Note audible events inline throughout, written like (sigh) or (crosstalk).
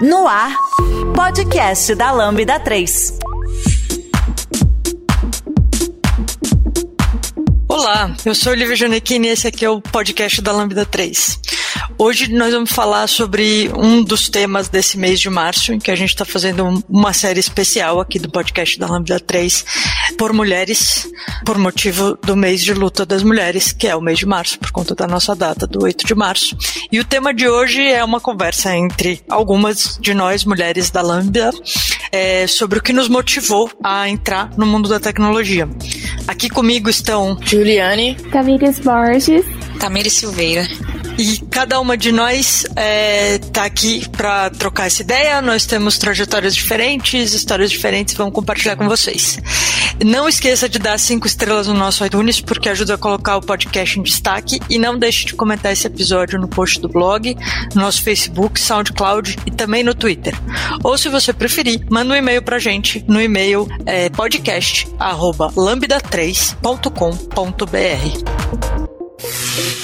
No ar, podcast da Lambda 3. Olá, eu sou Olivia Janequini e esse aqui é o podcast da Lambda 3. Hoje nós vamos falar sobre um dos temas desse mês de março, em que a gente está fazendo uma série especial aqui do podcast da Lambda 3 por mulheres, por motivo do mês de luta das mulheres, que é o mês de março, por conta da nossa data do 8 de março. E o tema de hoje é uma conversa entre algumas de nós, mulheres da Lambda, é, sobre o que nos motivou a entrar no mundo da tecnologia. Aqui comigo estão Juliane, Tamires Borges, Tamires Silveira. E cada uma de nós está é, aqui para trocar essa ideia. Nós temos trajetórias diferentes, histórias diferentes, vamos compartilhar com vocês. Não esqueça de dar cinco estrelas no nosso iTunes, porque ajuda a colocar o podcast em destaque. E não deixe de comentar esse episódio no post do blog, no nosso Facebook, SoundCloud e também no Twitter. Ou se você preferir, manda um e-mail para gente no e-mail é, podcast@lambda3.com.br.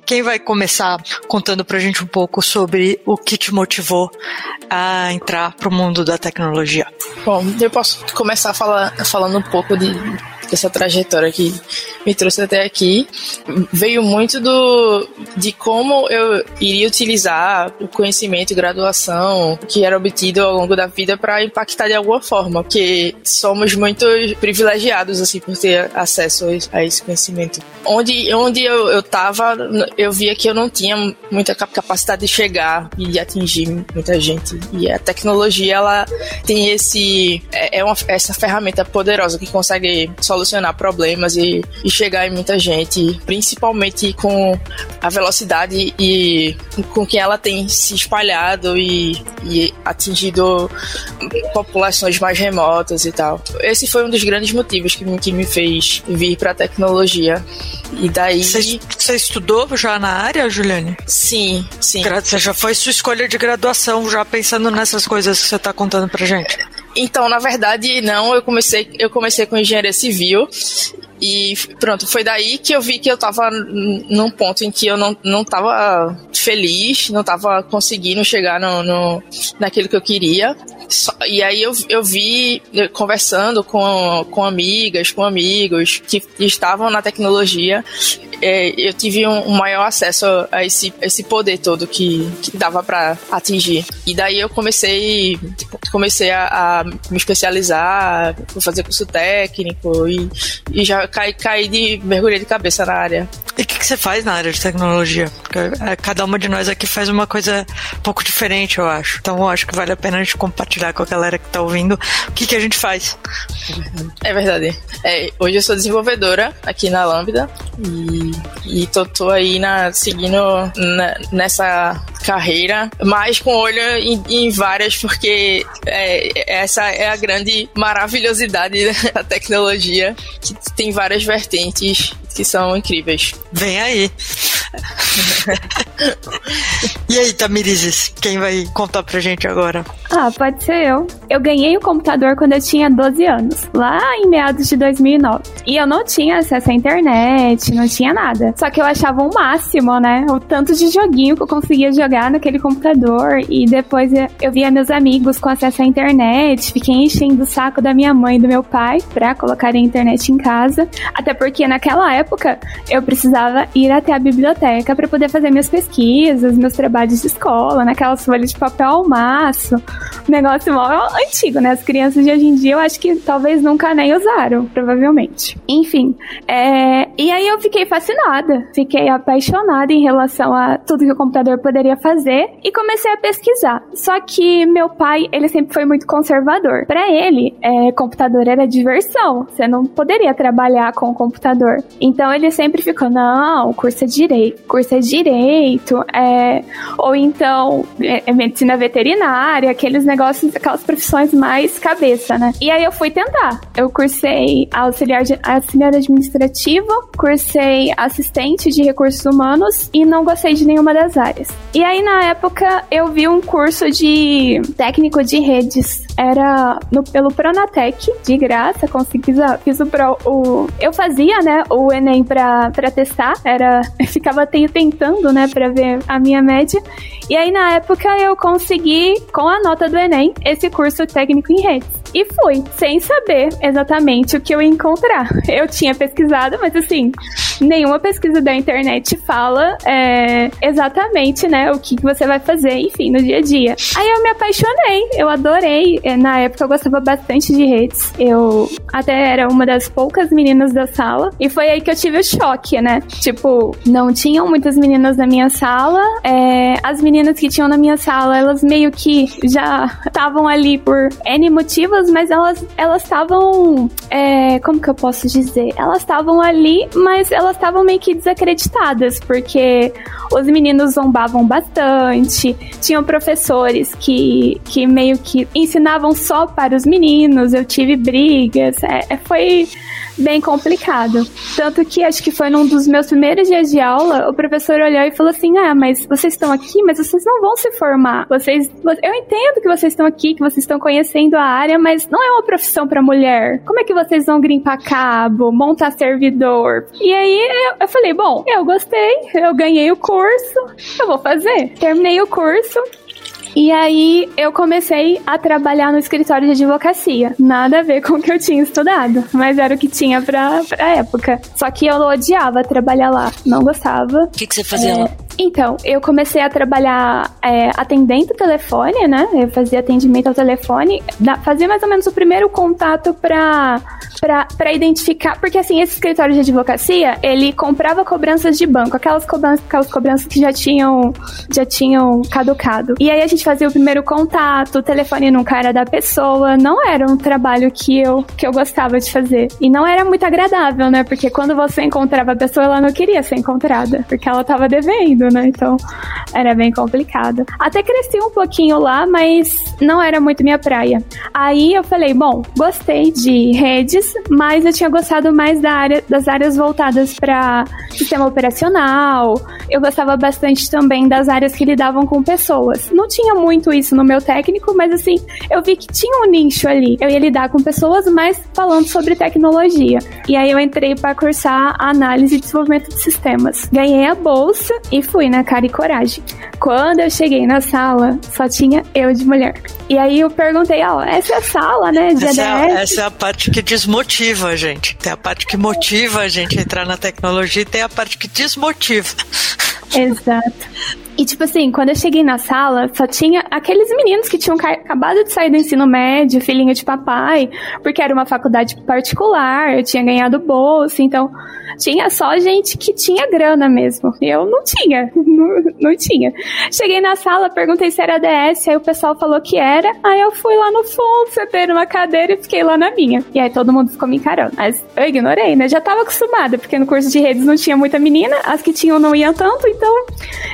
Quem vai começar contando pra gente um pouco sobre o que te motivou a entrar pro mundo da tecnologia? Bom, eu posso começar falando um pouco de essa trajetória que me trouxe até aqui veio muito do de como eu iria utilizar o conhecimento e graduação que era obtido ao longo da vida para impactar de alguma forma, porque somos muito privilegiados assim por ter acesso a esse conhecimento. Onde onde eu, eu tava, eu via que eu não tinha muita capacidade de chegar e de atingir muita gente. E a tecnologia ela tem esse é, é uma, essa ferramenta poderosa que consegue solucionar solucionar problemas e, e chegar em muita gente, principalmente com a velocidade e com que ela tem se espalhado e, e atingido populações mais remotas e tal. Esse foi um dos grandes motivos que me, que me fez vir para a tecnologia. E daí. Você estudou já na área, Juliane? Sim, sim. Você já foi sua escolha de graduação, já pensando nessas coisas que você está contando pra gente? Então, na verdade, não. Eu comecei, eu comecei com engenharia civil e pronto, foi daí que eu vi que eu tava num ponto em que eu não, não tava feliz, não tava conseguindo chegar no, no naquilo que eu queria. E aí eu, eu vi, conversando com, com amigas, com amigos que estavam na tecnologia, é, eu tive um, um, maior acesso a esse, esse poder todo que, que dava para atingir. E daí eu comecei, comecei a, a me especializar, fazer curso técnico e, e já caí, caí de mergulhei de cabeça na área. E o que, que, você faz na área de tecnologia? Porque é, cada uma de nós aqui faz uma coisa um pouco diferente, eu acho. Então eu acho que vale a pena a gente compartilhar com a galera que tá ouvindo o que, que a gente faz. É verdade. É, hoje eu sou desenvolvedora aqui na Lambda e e, tô, tô aí na, seguindo na, nessa carreira, mas com olho em, em várias, porque é, essa é a grande maravilhosidade (laughs) da tecnologia, que tem várias vertentes que são incríveis. Vem aí. E aí, Tamirizes, quem vai contar pra gente agora? Ah, pode ser eu. Eu ganhei o computador quando eu tinha 12 anos, lá em meados de 2009. E eu não tinha acesso à internet, não tinha nada. Só que eu achava o máximo, né? O tanto de joguinho que eu conseguia jogar naquele computador. E depois eu via meus amigos com acesso à internet, fiquei enchendo o saco da minha mãe e do meu pai pra colocar a internet em casa. Até porque naquela época eu precisava ir até a biblioteca para poder fazer minhas pesquisas, meus trabalhos de escola, naquelas folhas de papel ao maço. Negócio antigo, né? As crianças de hoje em dia eu acho que talvez nunca nem usaram, provavelmente. Enfim, é... e aí eu fiquei fascinada, fiquei apaixonada em relação a tudo que o computador poderia fazer e comecei a pesquisar. Só que meu pai, ele sempre foi muito conservador. Para ele, é, computador era diversão, você não poderia trabalhar com o computador. Então ele sempre ficou, não, curso é direito, curso é direito é, ou então é, é medicina veterinária, aqueles negócios, aquelas profissões mais cabeça, né? E aí eu fui tentar. Eu cursei auxiliar, de, auxiliar administrativo, cursei assistente de recursos humanos e não gostei de nenhuma das áreas. E aí na época eu vi um curso de técnico de redes. Era no, pelo Pronatec, de graça, consegui fiz, o, o eu fazia, né, o ENEM pra, pra testar, era (laughs) ficava tentando, né, pra ver a minha média. E aí na época eu consegui com a nota do ENEM esse curso técnico em redes. E fui, sem saber exatamente o que eu ia encontrar. Eu tinha pesquisado, mas assim, nenhuma pesquisa da internet fala é, exatamente, né, o que você vai fazer, enfim, no dia a dia. Aí eu me apaixonei, eu adorei. É, na época eu gostava bastante de redes. Eu até era uma das poucas meninas da sala. E foi aí que eu tive o choque, né? Tipo, não tinham muitas meninas na minha sala. É, as meninas que tinham na minha sala, elas meio que já estavam ali por N motivos, mas elas elas estavam. É, como que eu posso dizer? Elas estavam ali, mas elas estavam meio que desacreditadas, porque os meninos zombavam bastante, tinham professores que, que meio que ensinavam só para os meninos, eu tive brigas, é, é foi bem complicado. Tanto que acho que foi num dos meus primeiros dias de aula, o professor olhou e falou assim: Ah, mas vocês estão aqui, mas vocês não vão se formar. Vocês. Eu entendo que vocês estão aqui, que vocês estão conhecendo a área, mas não é uma profissão para mulher. Como é que vocês vão grimpar cabo, montar servidor? E aí eu, eu falei: Bom, eu gostei, eu ganhei o curso, eu vou fazer. Terminei o curso, e aí eu comecei a trabalhar no escritório de advocacia. Nada a ver com o que eu tinha estudado, mas era o que tinha pra, pra época. Só que eu odiava trabalhar lá, não gostava. O que, que você fazia é, lá? Então, eu comecei a trabalhar é, atendendo o telefone, né? Eu fazia atendimento ao telefone, da, fazia mais ou menos o primeiro contato pra, pra, pra identificar. Porque, assim, esse escritório de advocacia, ele comprava cobranças de banco, aquelas cobranças, aquelas cobranças que já tinham, já tinham caducado. E aí a gente fazia o primeiro contato, o telefone nunca era da pessoa, não era um trabalho que eu, que eu gostava de fazer. E não era muito agradável, né? Porque quando você encontrava a pessoa, ela não queria ser encontrada, porque ela tava devendo né? Então era bem complicado. Até cresci um pouquinho lá, mas não era muito minha praia. Aí eu falei, bom, gostei de redes, mas eu tinha gostado mais da área, das áreas voltadas para sistema operacional. Eu gostava bastante também das áreas que lidavam com pessoas. Não tinha muito isso no meu técnico, mas assim, eu vi que tinha um nicho ali. Eu ia lidar com pessoas, mas falando sobre tecnologia. E aí eu entrei para cursar análise e desenvolvimento de sistemas. Ganhei a bolsa e fui na cara e coragem. Quando eu cheguei na sala, só tinha eu de mulher. E aí eu perguntei, ó, oh, essa é a sala, né, de essa, ADS? É, essa é a parte que desmotiva a gente. Tem a parte que motiva a gente a entrar na tecnologia e tem a parte que desmotiva. Exato. E, tipo assim, quando eu cheguei na sala, só tinha aqueles meninos que tinham acabado de sair do ensino médio, filhinho de papai, porque era uma faculdade particular, eu tinha ganhado bolsa, então tinha só gente que tinha grana mesmo. Eu não tinha, (laughs) não, não tinha. Cheguei na sala, perguntei se era DS, aí o pessoal falou que era, aí eu fui lá no fundo, sentei numa cadeira e fiquei lá na minha. E aí todo mundo ficou me encarando. Mas eu ignorei, né? Já tava acostumada, porque no curso de redes não tinha muita menina, as que tinham não iam tanto, então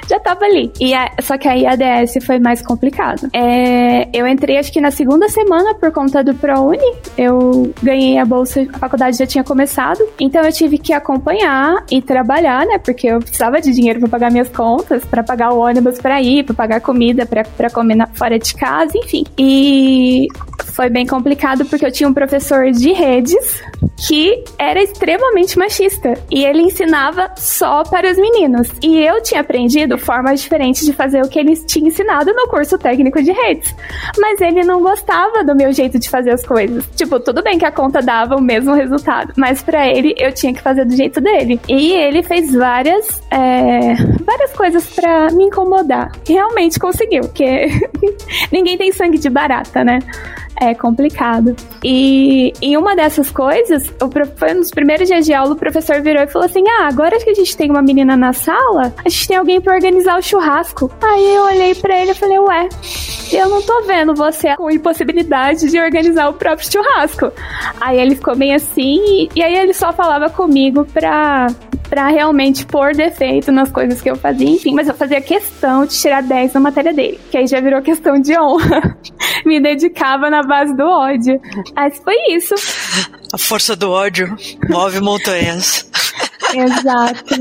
já tava ali. E a, só que aí a DS foi mais complicado. É, eu entrei acho que na segunda semana por conta do ProUni. Eu ganhei a bolsa, a faculdade já tinha começado. Então eu tive que acompanhar e trabalhar, né? Porque eu precisava de dinheiro para pagar minhas contas, para pagar o ônibus para ir, para pagar comida para comer na, fora de casa, enfim. E foi bem complicado porque eu tinha um professor de redes que era extremamente machista e ele ensinava só para os meninos. E eu tinha aprendido formas diferentes de fazer o que ele tinha ensinado no curso técnico de redes. Mas ele não gostava do meu jeito de fazer as coisas. Tipo, tudo bem que a conta dava o mesmo resultado, mas para ele eu tinha que fazer do jeito dele. E ele fez várias, é, várias coisas para me incomodar. Realmente conseguiu, porque (laughs) ninguém tem sangue de barata, né? É complicado. E em uma dessas coisas, foi dos primeiros dias de aula, o professor virou e falou assim: Ah, agora que a gente tem uma menina na sala, a gente tem alguém para organizar o churrasco. Aí eu olhei para ele e falei: Ué, eu não tô vendo você com impossibilidade de organizar o próprio churrasco. Aí ele ficou bem assim, e, e aí ele só falava comigo pra para realmente pôr defeito nas coisas que eu fazia, enfim, mas eu fazia questão de tirar 10 na matéria dele, que aí já virou questão de honra. (laughs) Me dedicava na base do ódio. Mas foi isso. A força do ódio move montanhas. Exato.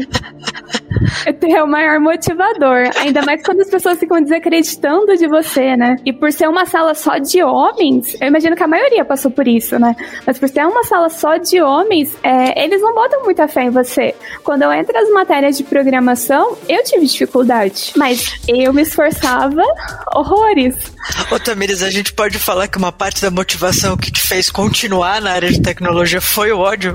(laughs) (laughs) É o maior motivador. Ainda mais quando as pessoas ficam desacreditando de você, né? E por ser uma sala só de homens, eu imagino que a maioria passou por isso, né? Mas por ser uma sala só de homens, é, eles não botam muita fé em você. Quando eu entro nas matérias de programação, eu tive dificuldade. Mas eu me esforçava horrores. Ô Tamires, a gente pode falar que uma parte da motivação que te fez continuar na área de tecnologia foi o ódio?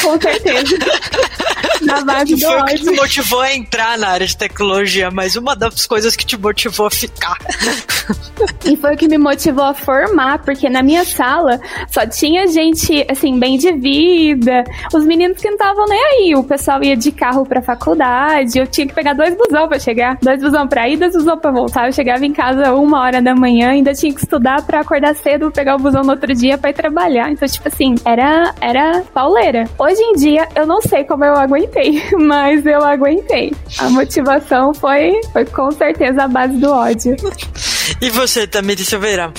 Com certeza. (laughs) na base do ódio. Motivou a entrar na área de tecnologia, mas uma das coisas que te motivou a ficar. E foi o que me motivou a formar, porque na minha sala só tinha gente, assim, bem de vida. Os meninos que não estavam nem aí. O pessoal ia de carro pra faculdade. Eu tinha que pegar dois busão pra chegar. Dois busão pra ir, dois busão pra voltar. Eu chegava em casa uma hora da manhã, ainda tinha que estudar pra acordar cedo, pegar o busão no outro dia pra ir trabalhar. Então, tipo assim, era, era pauleira. Hoje em dia, eu não sei como eu aguentei, (laughs) mas eu aguentei. A motivação foi, foi com certeza a base do ódio. E você, Tamiri Silveira?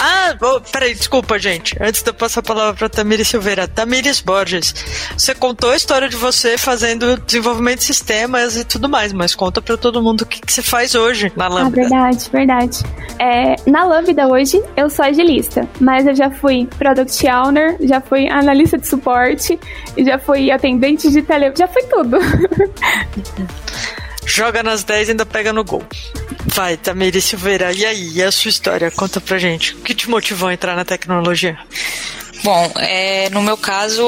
Ah, oh, peraí, desculpa, gente. Antes de eu passar a palavra para Tamiri Silveira, Tamires Borges, você contou a história de você fazendo desenvolvimento de sistemas e tudo mais, mas conta para todo mundo o que, que você faz hoje na Lambda. Ah, verdade, verdade. É, na Lambda hoje, eu sou agilista, mas eu já fui Product Owner, já fui analista de suporte, já fui atendente de tele... já fui tudo. (laughs) Joga nas 10 e ainda pega no gol. Vai, Tamiri Silveira, e aí? E a sua história? Conta pra gente. O que te motivou a entrar na tecnologia? Bom, é, no meu caso,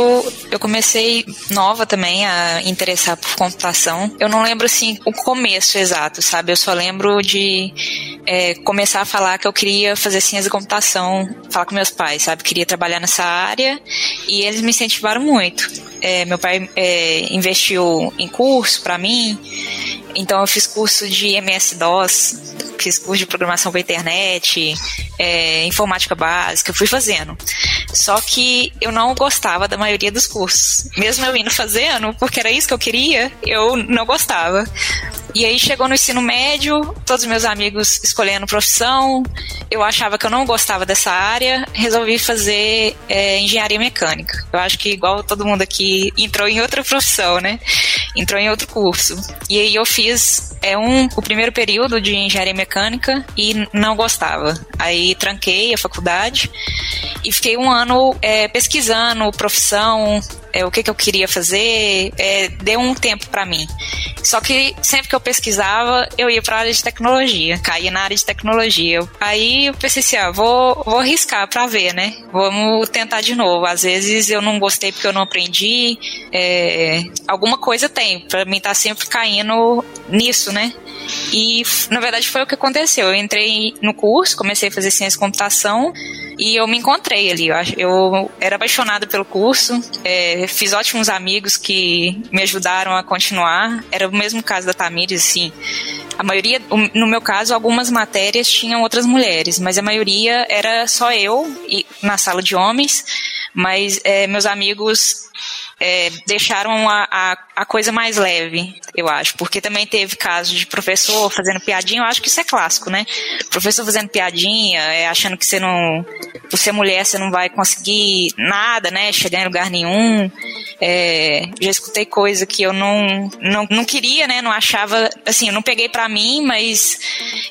eu comecei nova também a interessar por computação. Eu não lembro assim o começo exato, sabe? Eu só lembro de é, começar a falar que eu queria fazer ciência de computação, falar com meus pais, sabe? Queria trabalhar nessa área e eles me incentivaram muito. É, meu pai é, investiu em curso para mim, então eu fiz curso de MS-DOS, fiz curso de programação para internet, é, informática básica, fui fazendo. Só que eu não gostava da maioria dos cursos. Mesmo eu indo fazendo, porque era isso que eu queria, eu não gostava. E aí chegou no ensino médio, todos meus amigos escolhendo profissão, eu achava que eu não gostava dessa área, resolvi fazer é, engenharia mecânica. Eu acho que igual todo mundo aqui entrou em outra profissão, né? Entrou em outro curso. E aí eu fiz é um, o primeiro período de engenharia mecânica e não gostava. Aí tranquei a faculdade e fiquei um ano é, pesquisando profissão, é, o que, que eu queria fazer, é, deu um tempo para mim. Só que sempre que eu pesquisava, eu ia para a área de tecnologia, caía na área de tecnologia. Aí eu pensei assim, ah, vou, vou arriscar para ver, né? Vamos tentar de novo. Às vezes eu não gostei porque eu não aprendi, é, alguma coisa tem. Para mim tá sempre caindo nisso, né? E na verdade foi o que aconteceu. Eu entrei no curso, comecei a fazer ciência de computação e eu me encontrei ali. Eu, era apaixonada pelo curso, é, fiz ótimos amigos que me ajudaram a continuar. Era o mesmo caso da Tamires, assim. A maioria, no meu caso, algumas matérias tinham outras mulheres, mas a maioria era só eu e, na sala de homens. Mas é, meus amigos é, deixaram a, a, a, coisa mais leve, eu acho. Porque também teve casos de professor fazendo piadinha, eu acho que isso é clássico, né? Professor fazendo piadinha, é, achando que você não. Por ser mulher, você não vai conseguir nada, né? Chegar em lugar nenhum. É, já escutei coisa que eu não, não, não queria, né? Não achava. Assim, eu não peguei para mim, mas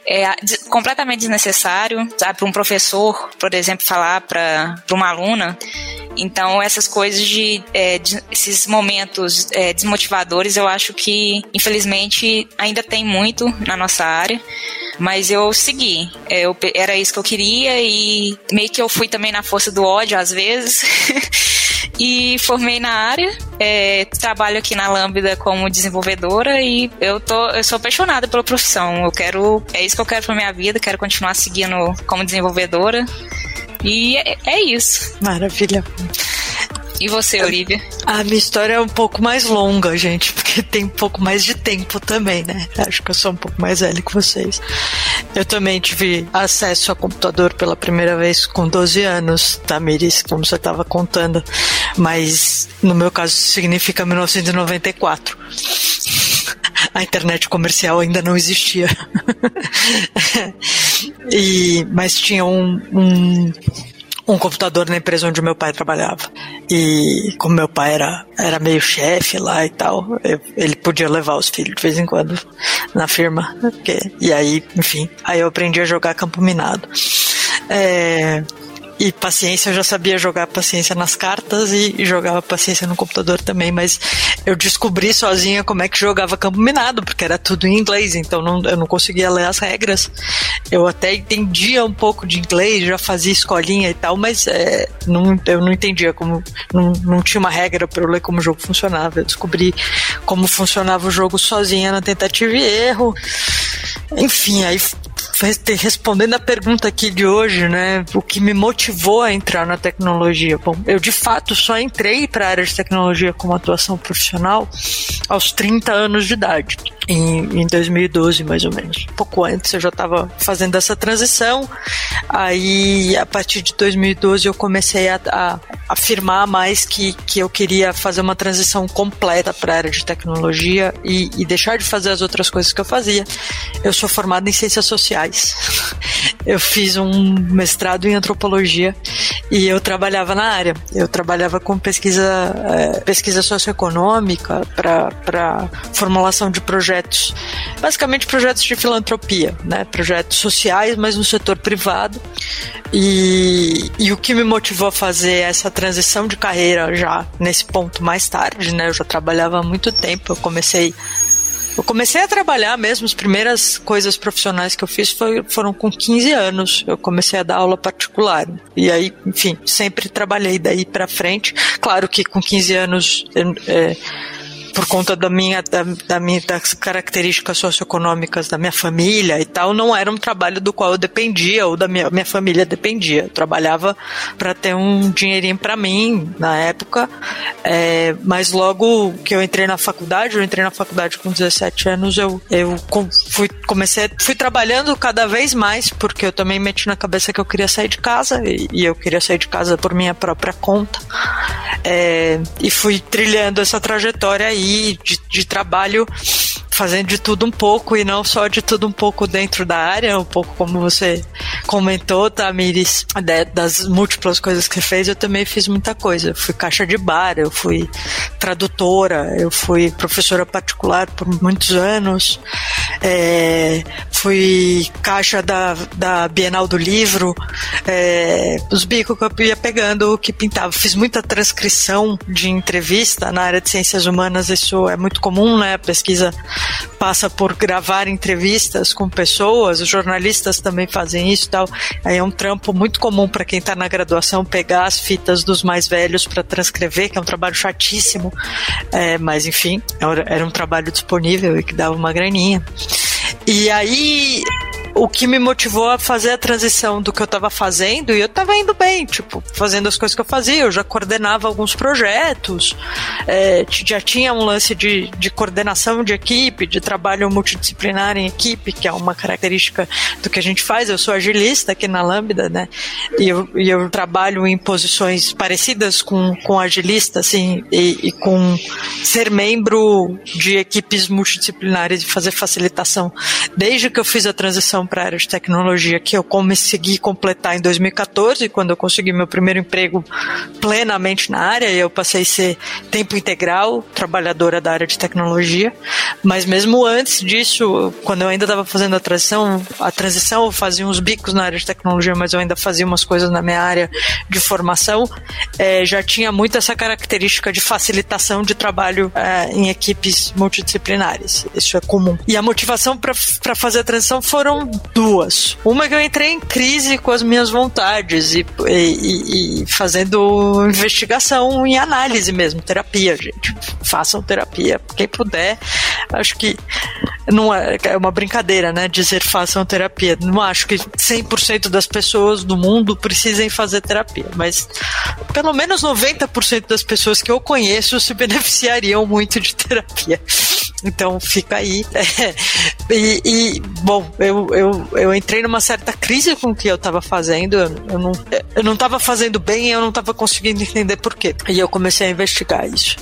é completamente desnecessário, sabe? Para um professor, por exemplo, falar para uma aluna. Então, essas coisas de, é, de esses momentos é, desmotivadores, eu acho que, infelizmente, ainda tem muito na nossa área. Mas eu segui. É, eu, era isso que eu queria e meio que eu fui também na força do ódio às vezes. (laughs) e formei na área. É, trabalho aqui na Lambda como desenvolvedora e eu tô, eu sou apaixonada pela profissão. Eu quero, é isso que eu quero para minha vida. Quero continuar seguindo como desenvolvedora. E é, é isso. Maravilha. E você, Olivia? A minha história é um pouco mais longa, gente, porque (laughs) tem um pouco mais de tempo também, né? Acho que eu sou um pouco mais velha que vocês. Eu também tive acesso a computador pela primeira vez com 12 anos, Tamiris, como você estava contando. mas no meu caso significa 1994. (laughs) A internet comercial ainda não existia. (laughs) e, mas tinha um, um um computador na empresa onde meu pai trabalhava. E como meu pai era, era meio chefe lá e tal, eu, ele podia levar os filhos de vez em quando na firma. Porque, e aí, enfim, aí eu aprendi a jogar campo minado. É, e paciência, eu já sabia jogar paciência nas cartas e, e, jogava paciência no computador também, mas eu descobri sozinha como é que jogava campo minado, porque era tudo em inglês, então não, eu não conseguia ler as regras. Eu até entendia um pouco de inglês, já fazia escolinha e tal, mas é, não, eu não entendia como. Não, não tinha uma regra para eu ler como o jogo funcionava. Eu descobri como funcionava o jogo sozinha na tentativa e erro. Enfim, aí respondendo a pergunta aqui de hoje, né? O que me motivou a entrar na tecnologia? Bom, eu de fato só entrei para a área de tecnologia como atuação profissional aos 30 anos de idade, em, em 2012 mais ou menos. Pouco antes eu já estava fazendo essa transição. Aí, a partir de 2012, eu comecei a, a afirmar mais que, que eu queria fazer uma transição completa para a área de tecnologia e, e deixar de fazer as outras coisas que eu fazia. Eu sou formada em ciências sociais. (laughs) Eu fiz um mestrado em antropologia e eu trabalhava na área. Eu trabalhava com pesquisa, é, pesquisa socioeconômica para formulação de projetos, basicamente projetos de filantropia, né? projetos sociais, mas no setor privado. E, e o que me motivou a fazer essa transição de carreira já nesse ponto mais tarde, né? Eu já trabalhava há muito tempo, eu comecei eu comecei a trabalhar mesmo, as primeiras coisas profissionais que eu fiz foi, foram com 15 anos. Eu comecei a dar aula particular. E aí, enfim, sempre trabalhei daí para frente. Claro que com 15 anos. É, por conta da minha, da, da, minha, das características socioeconômicas da minha família e tal, não era um trabalho do qual eu dependia ou da minha, minha família dependia. Eu trabalhava para ter um dinheirinho para mim na época, é, mas logo que eu entrei na faculdade, eu entrei na faculdade com 17 anos, eu, eu fui, comecei, fui trabalhando cada vez mais, porque eu também meti na cabeça que eu queria sair de casa e, e eu queria sair de casa por minha própria conta. É, e fui trilhando essa trajetória aí de, de trabalho fazendo de tudo um pouco e não só de tudo um pouco dentro da área, um pouco como você comentou, Tamiris, tá, das múltiplas coisas que você fez, eu também fiz muita coisa. Eu fui caixa de bar, eu fui tradutora, eu fui professora particular por muitos anos, é, fui caixa da, da Bienal do Livro, é, os bicos que eu ia pegando o que pintava. Fiz muita transcrição de entrevista na área de ciências humanas, isso é muito comum, né? A pesquisa passa por gravar entrevistas com pessoas, os jornalistas também fazem isso e tal. Aí é um trampo muito comum para quem está na graduação pegar as fitas dos mais velhos para transcrever, que é um trabalho chatíssimo, é, mas enfim, era um trabalho disponível e que dava uma graninha. E aí o que me motivou a fazer a transição do que eu estava fazendo, e eu estava indo bem, tipo, fazendo as coisas que eu fazia, eu já coordenava alguns projetos, é, já tinha um lance de, de coordenação de equipe, de trabalho multidisciplinar em equipe, que é uma característica do que a gente faz. Eu sou agilista aqui na Lambda, né? E eu, e eu trabalho em posições parecidas com, com agilista, assim, e, e com ser membro de equipes multidisciplinares e fazer facilitação. Desde que eu fiz a transição para a área de tecnologia que eu consegui completar em 2014, quando eu consegui meu primeiro emprego plenamente na área, eu passei a ser tempo integral, trabalhadora da área de tecnologia. Mas mesmo antes disso, quando eu ainda estava fazendo a transição, a transição eu fazia uns bicos na área de tecnologia, mas eu ainda fazia umas coisas na minha área de formação, é, já tinha muito essa característica de facilitação de trabalho é, em equipes multidisciplinares. Isso é comum. E a motivação para fazer a transição foram duas. Uma que eu entrei em crise com as minhas vontades e, e, e fazendo investigação em análise mesmo, terapia, gente. Façam terapia, quem puder. Acho que não é, é uma brincadeira, né? Dizer façam terapia. Não acho que 100% das pessoas do mundo precisem fazer terapia, mas pelo menos 90% das pessoas que eu conheço se beneficiariam muito de terapia. Então fica aí. (laughs) e, e, bom, eu, eu, eu entrei numa certa crise com o que eu estava fazendo. Eu não, eu não estava fazendo bem e eu não estava conseguindo entender por quê. E eu comecei a investigar isso.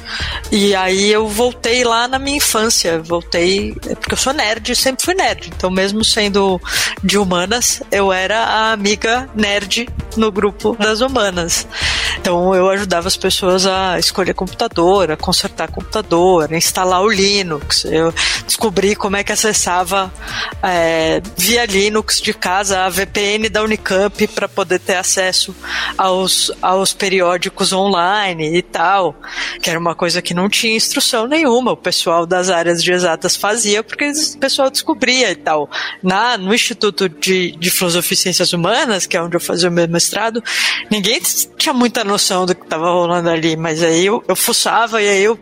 E aí eu voltei lá na minha infância. Voltei. Porque eu sou nerd, sempre fui nerd. Então, mesmo sendo de humanas, eu era a amiga nerd no grupo das humanas. Então eu ajudava as pessoas a escolher computador, a consertar computador, a instalar o Linux. Eu descobri como é que acessava é, via Linux de casa a VPN da Unicamp para poder ter acesso aos, aos periódicos online e tal, que era uma coisa que não tinha instrução nenhuma. O pessoal das áreas de exatas fazia porque o pessoal descobria e tal. Na, no Instituto de, de Filosofia e Ciências Humanas, que é onde eu fazia o meu mestrado, ninguém tinha muita noção do que estava rolando ali, mas aí eu, eu fuçava e aí eu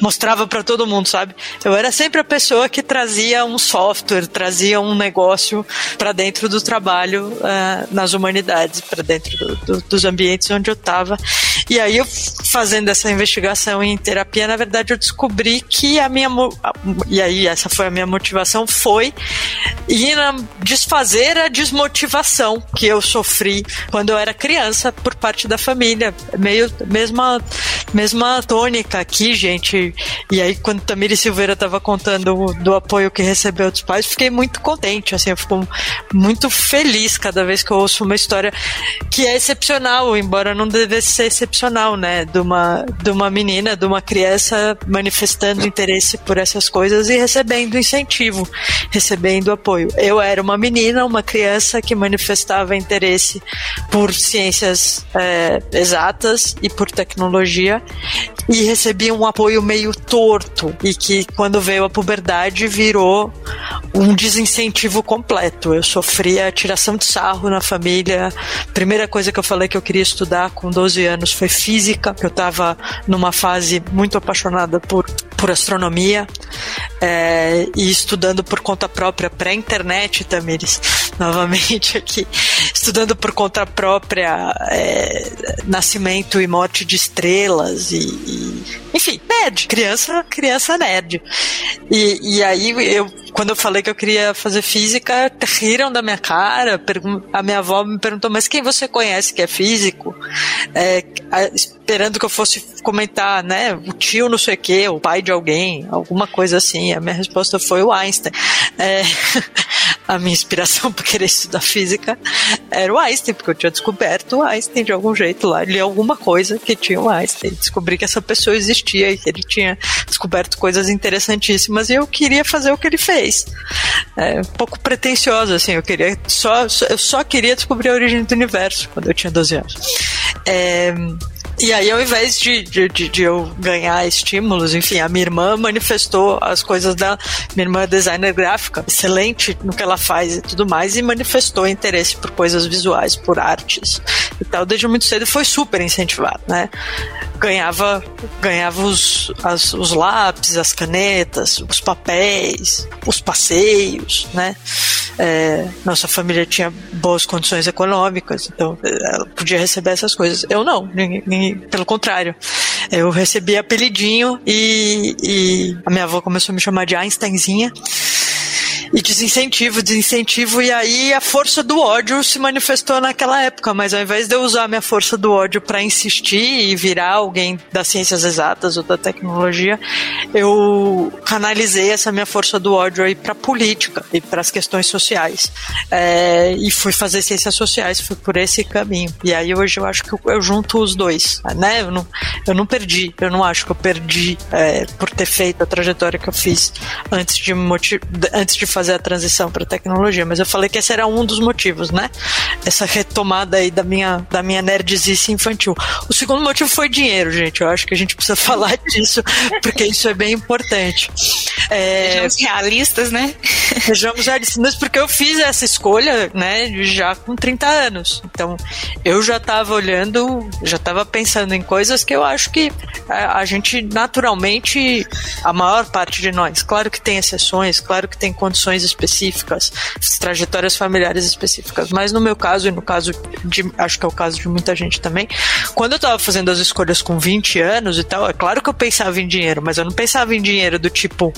mostrava para todo mundo, sabe? Eu era sempre a pessoa que trazia um software, trazia um negócio para dentro do trabalho uh, nas humanidades, para dentro do, do, dos ambientes onde eu estava. E aí eu fazendo essa investigação em terapia, na verdade eu descobri que a minha e aí essa foi a minha motivação foi ir desfazer a desmotivação que eu sofri quando eu era criança por parte da família. Meio mesma mesma tônica aqui, gente. E aí quando Tamiri Silveira estava contando do apoio que recebeu dos pais, fiquei muito contente, assim, eu fico muito feliz cada vez que eu ouço uma história que é excepcional, embora não devesse ser excepcional, né, de uma de uma menina, de uma criança manifestando interesse por essas coisas e recebendo incentivo, recebendo apoio. Eu era uma menina, uma criança que manifestava interesse por ciências é, exatas e por tecnologia e recebi um apoio meio torto e que quando veio a puberdade virou um desincentivo completo. Eu sofria tiração de sarro na família. Primeira coisa que eu falei que eu queria estudar com 12 anos foi física, que eu estava numa fase muito apaixonada por por astronomia é, e estudando por conta própria pré-internet, Tamires, novamente aqui, estudando por conta própria é, nascimento e morte de estrelas e, e, enfim, nerd, criança, criança nerd. E, e aí eu quando eu falei que eu queria fazer física, riram da minha cara. A minha avó me perguntou, mas quem você conhece que é físico? É, esperando que eu fosse comentar, né? O tio não sei o quê, o pai de alguém, alguma coisa assim. A minha resposta foi o Einstein. É, (laughs) a minha inspiração (laughs) para querer estudar física era o Einstein, porque eu tinha descoberto o Einstein de algum jeito lá. Li alguma coisa que tinha o Einstein. Descobri que essa pessoa existia e que ele tinha descoberto coisas interessantíssimas e eu queria fazer o que ele fez. É um pouco pretensioso, assim. Eu queria só, eu só queria descobrir a origem do universo quando eu tinha 12 anos. É, e aí, ao invés de, de, de, de, eu ganhar estímulos, enfim, a minha irmã manifestou as coisas da. Minha irmã é designer gráfica, excelente no que ela faz e tudo mais, e manifestou interesse por coisas visuais, por artes e tal. Desde muito cedo foi super incentivado, né? Ganhava, ganhava os, as, os lápis, as canetas, os papéis, os passeios, né? É, nossa família tinha boas condições econômicas, então ela podia receber essas coisas. Eu não, ninguém, ninguém pelo contrário. Eu recebi apelidinho e, e a minha avó começou a me chamar de Einsteinzinha e desincentivo, desincentivo, e aí a força do ódio se manifestou naquela época, mas ao invés de eu usar minha força do ódio para insistir e virar alguém das ciências exatas ou da tecnologia, eu canalizei essa minha força do ódio aí para política e para as questões sociais. É, e fui fazer ciências sociais, fui por esse caminho. E aí hoje eu acho que eu, eu junto os dois, né? Eu não, eu não perdi, eu não acho que eu perdi é, por ter feito a trajetória que eu fiz antes de, antes de fazer fazer a transição para tecnologia, mas eu falei que esse era um dos motivos, né? Essa retomada aí da minha, da minha nerdizice infantil. O segundo motivo foi dinheiro, gente. Eu acho que a gente precisa (laughs) falar disso, porque isso é bem importante. É, sejamos realistas, né? Sejamos realistas, mas porque eu fiz essa escolha, né, já com 30 anos. Então, eu já estava olhando, já estava pensando em coisas que eu acho que a gente naturalmente, a maior parte de nós, claro que tem exceções, claro que tem condições específicas, trajetórias familiares específicas. Mas no meu caso, e no caso de, acho que é o caso de muita gente também, quando eu tava fazendo as escolhas com 20 anos e tal, é claro que eu pensava em dinheiro, mas eu não pensava em dinheiro do tipo,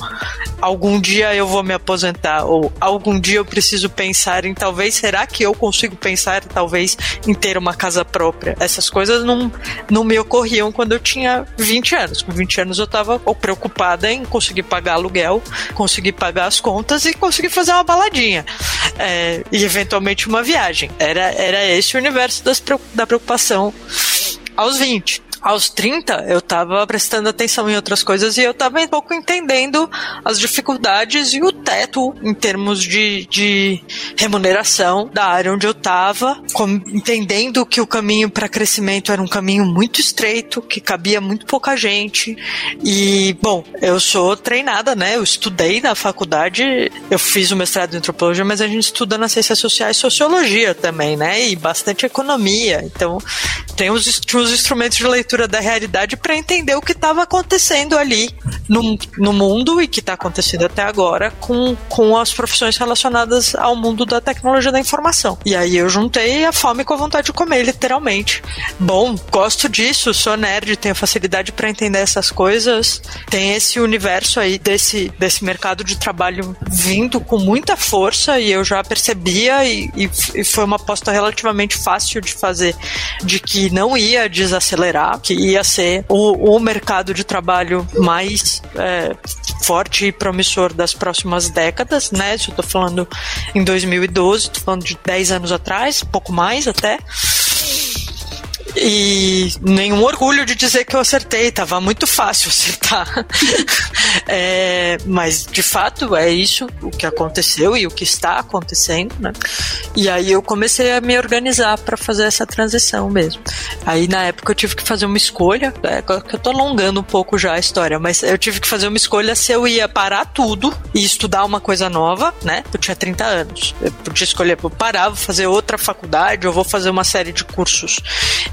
algum dia eu vou me aposentar, ou algum dia eu preciso pensar em talvez, será que eu consigo pensar talvez em ter uma casa própria? Essas coisas não, não me ocorriam quando eu tinha 20 anos. Com 20 anos eu tava preocupada em conseguir pagar aluguel, conseguir pagar as contas e conseguir fazer uma baladinha. É, e eventualmente uma viagem. Era, era esse o universo das, da preocupação aos 20 aos 30, eu estava prestando atenção em outras coisas e eu estava um pouco entendendo as dificuldades e o teto em termos de, de remuneração da área onde eu estava, entendendo que o caminho para crescimento era um caminho muito estreito, que cabia muito pouca gente. E, bom, eu sou treinada, né? Eu estudei na faculdade, eu fiz o mestrado em antropologia, mas a gente estuda nas ciências sociais sociologia também, né? E bastante economia. Então, tem os, os instrumentos de leitura leitura da realidade para entender o que estava acontecendo ali no, no mundo e que está acontecendo até agora com, com as profissões relacionadas ao mundo da tecnologia da informação. E aí eu juntei a fome com a vontade de comer, literalmente. Bom, gosto disso, sou nerd, tenho facilidade para entender essas coisas, tem esse universo aí desse, desse mercado de trabalho vindo com muita força e eu já percebia e, e, e foi uma aposta relativamente fácil de fazer de que não ia desacelerar, que ia ser o, o mercado de trabalho mais é, forte e promissor das próximas décadas, né? Isso eu tô falando em 2012, tô falando de 10 anos atrás, pouco mais até. E nenhum orgulho de dizer que eu acertei, tava muito fácil acertar. (laughs) é, mas de fato é isso o que aconteceu e o que está acontecendo, né? E aí eu comecei a me organizar para fazer essa transição mesmo. Aí na época eu tive que fazer uma escolha, é, que eu tô alongando um pouco já a história, mas eu tive que fazer uma escolha se eu ia parar tudo e estudar uma coisa nova, né? Eu tinha 30 anos. Eu podia escolher, vou parar, vou fazer outra faculdade, ou vou fazer uma série de cursos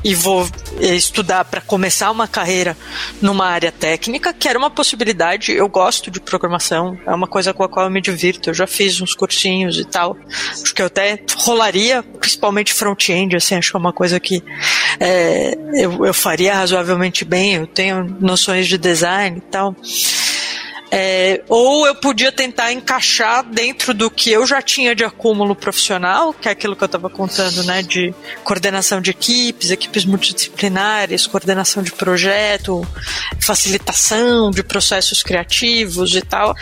e e vou eh, estudar para começar uma carreira numa área técnica, que era uma possibilidade. Eu gosto de programação, é uma coisa com a qual eu me divirto. Eu já fiz uns cursinhos e tal. Acho que eu até rolaria, principalmente front-end, assim, acho que é uma coisa que é, eu, eu faria razoavelmente bem. Eu tenho noções de design e tal. É, ou eu podia tentar encaixar dentro do que eu já tinha de acúmulo profissional, que é aquilo que eu estava contando, né, de coordenação de equipes, equipes multidisciplinares, coordenação de projeto, facilitação de processos criativos e tal,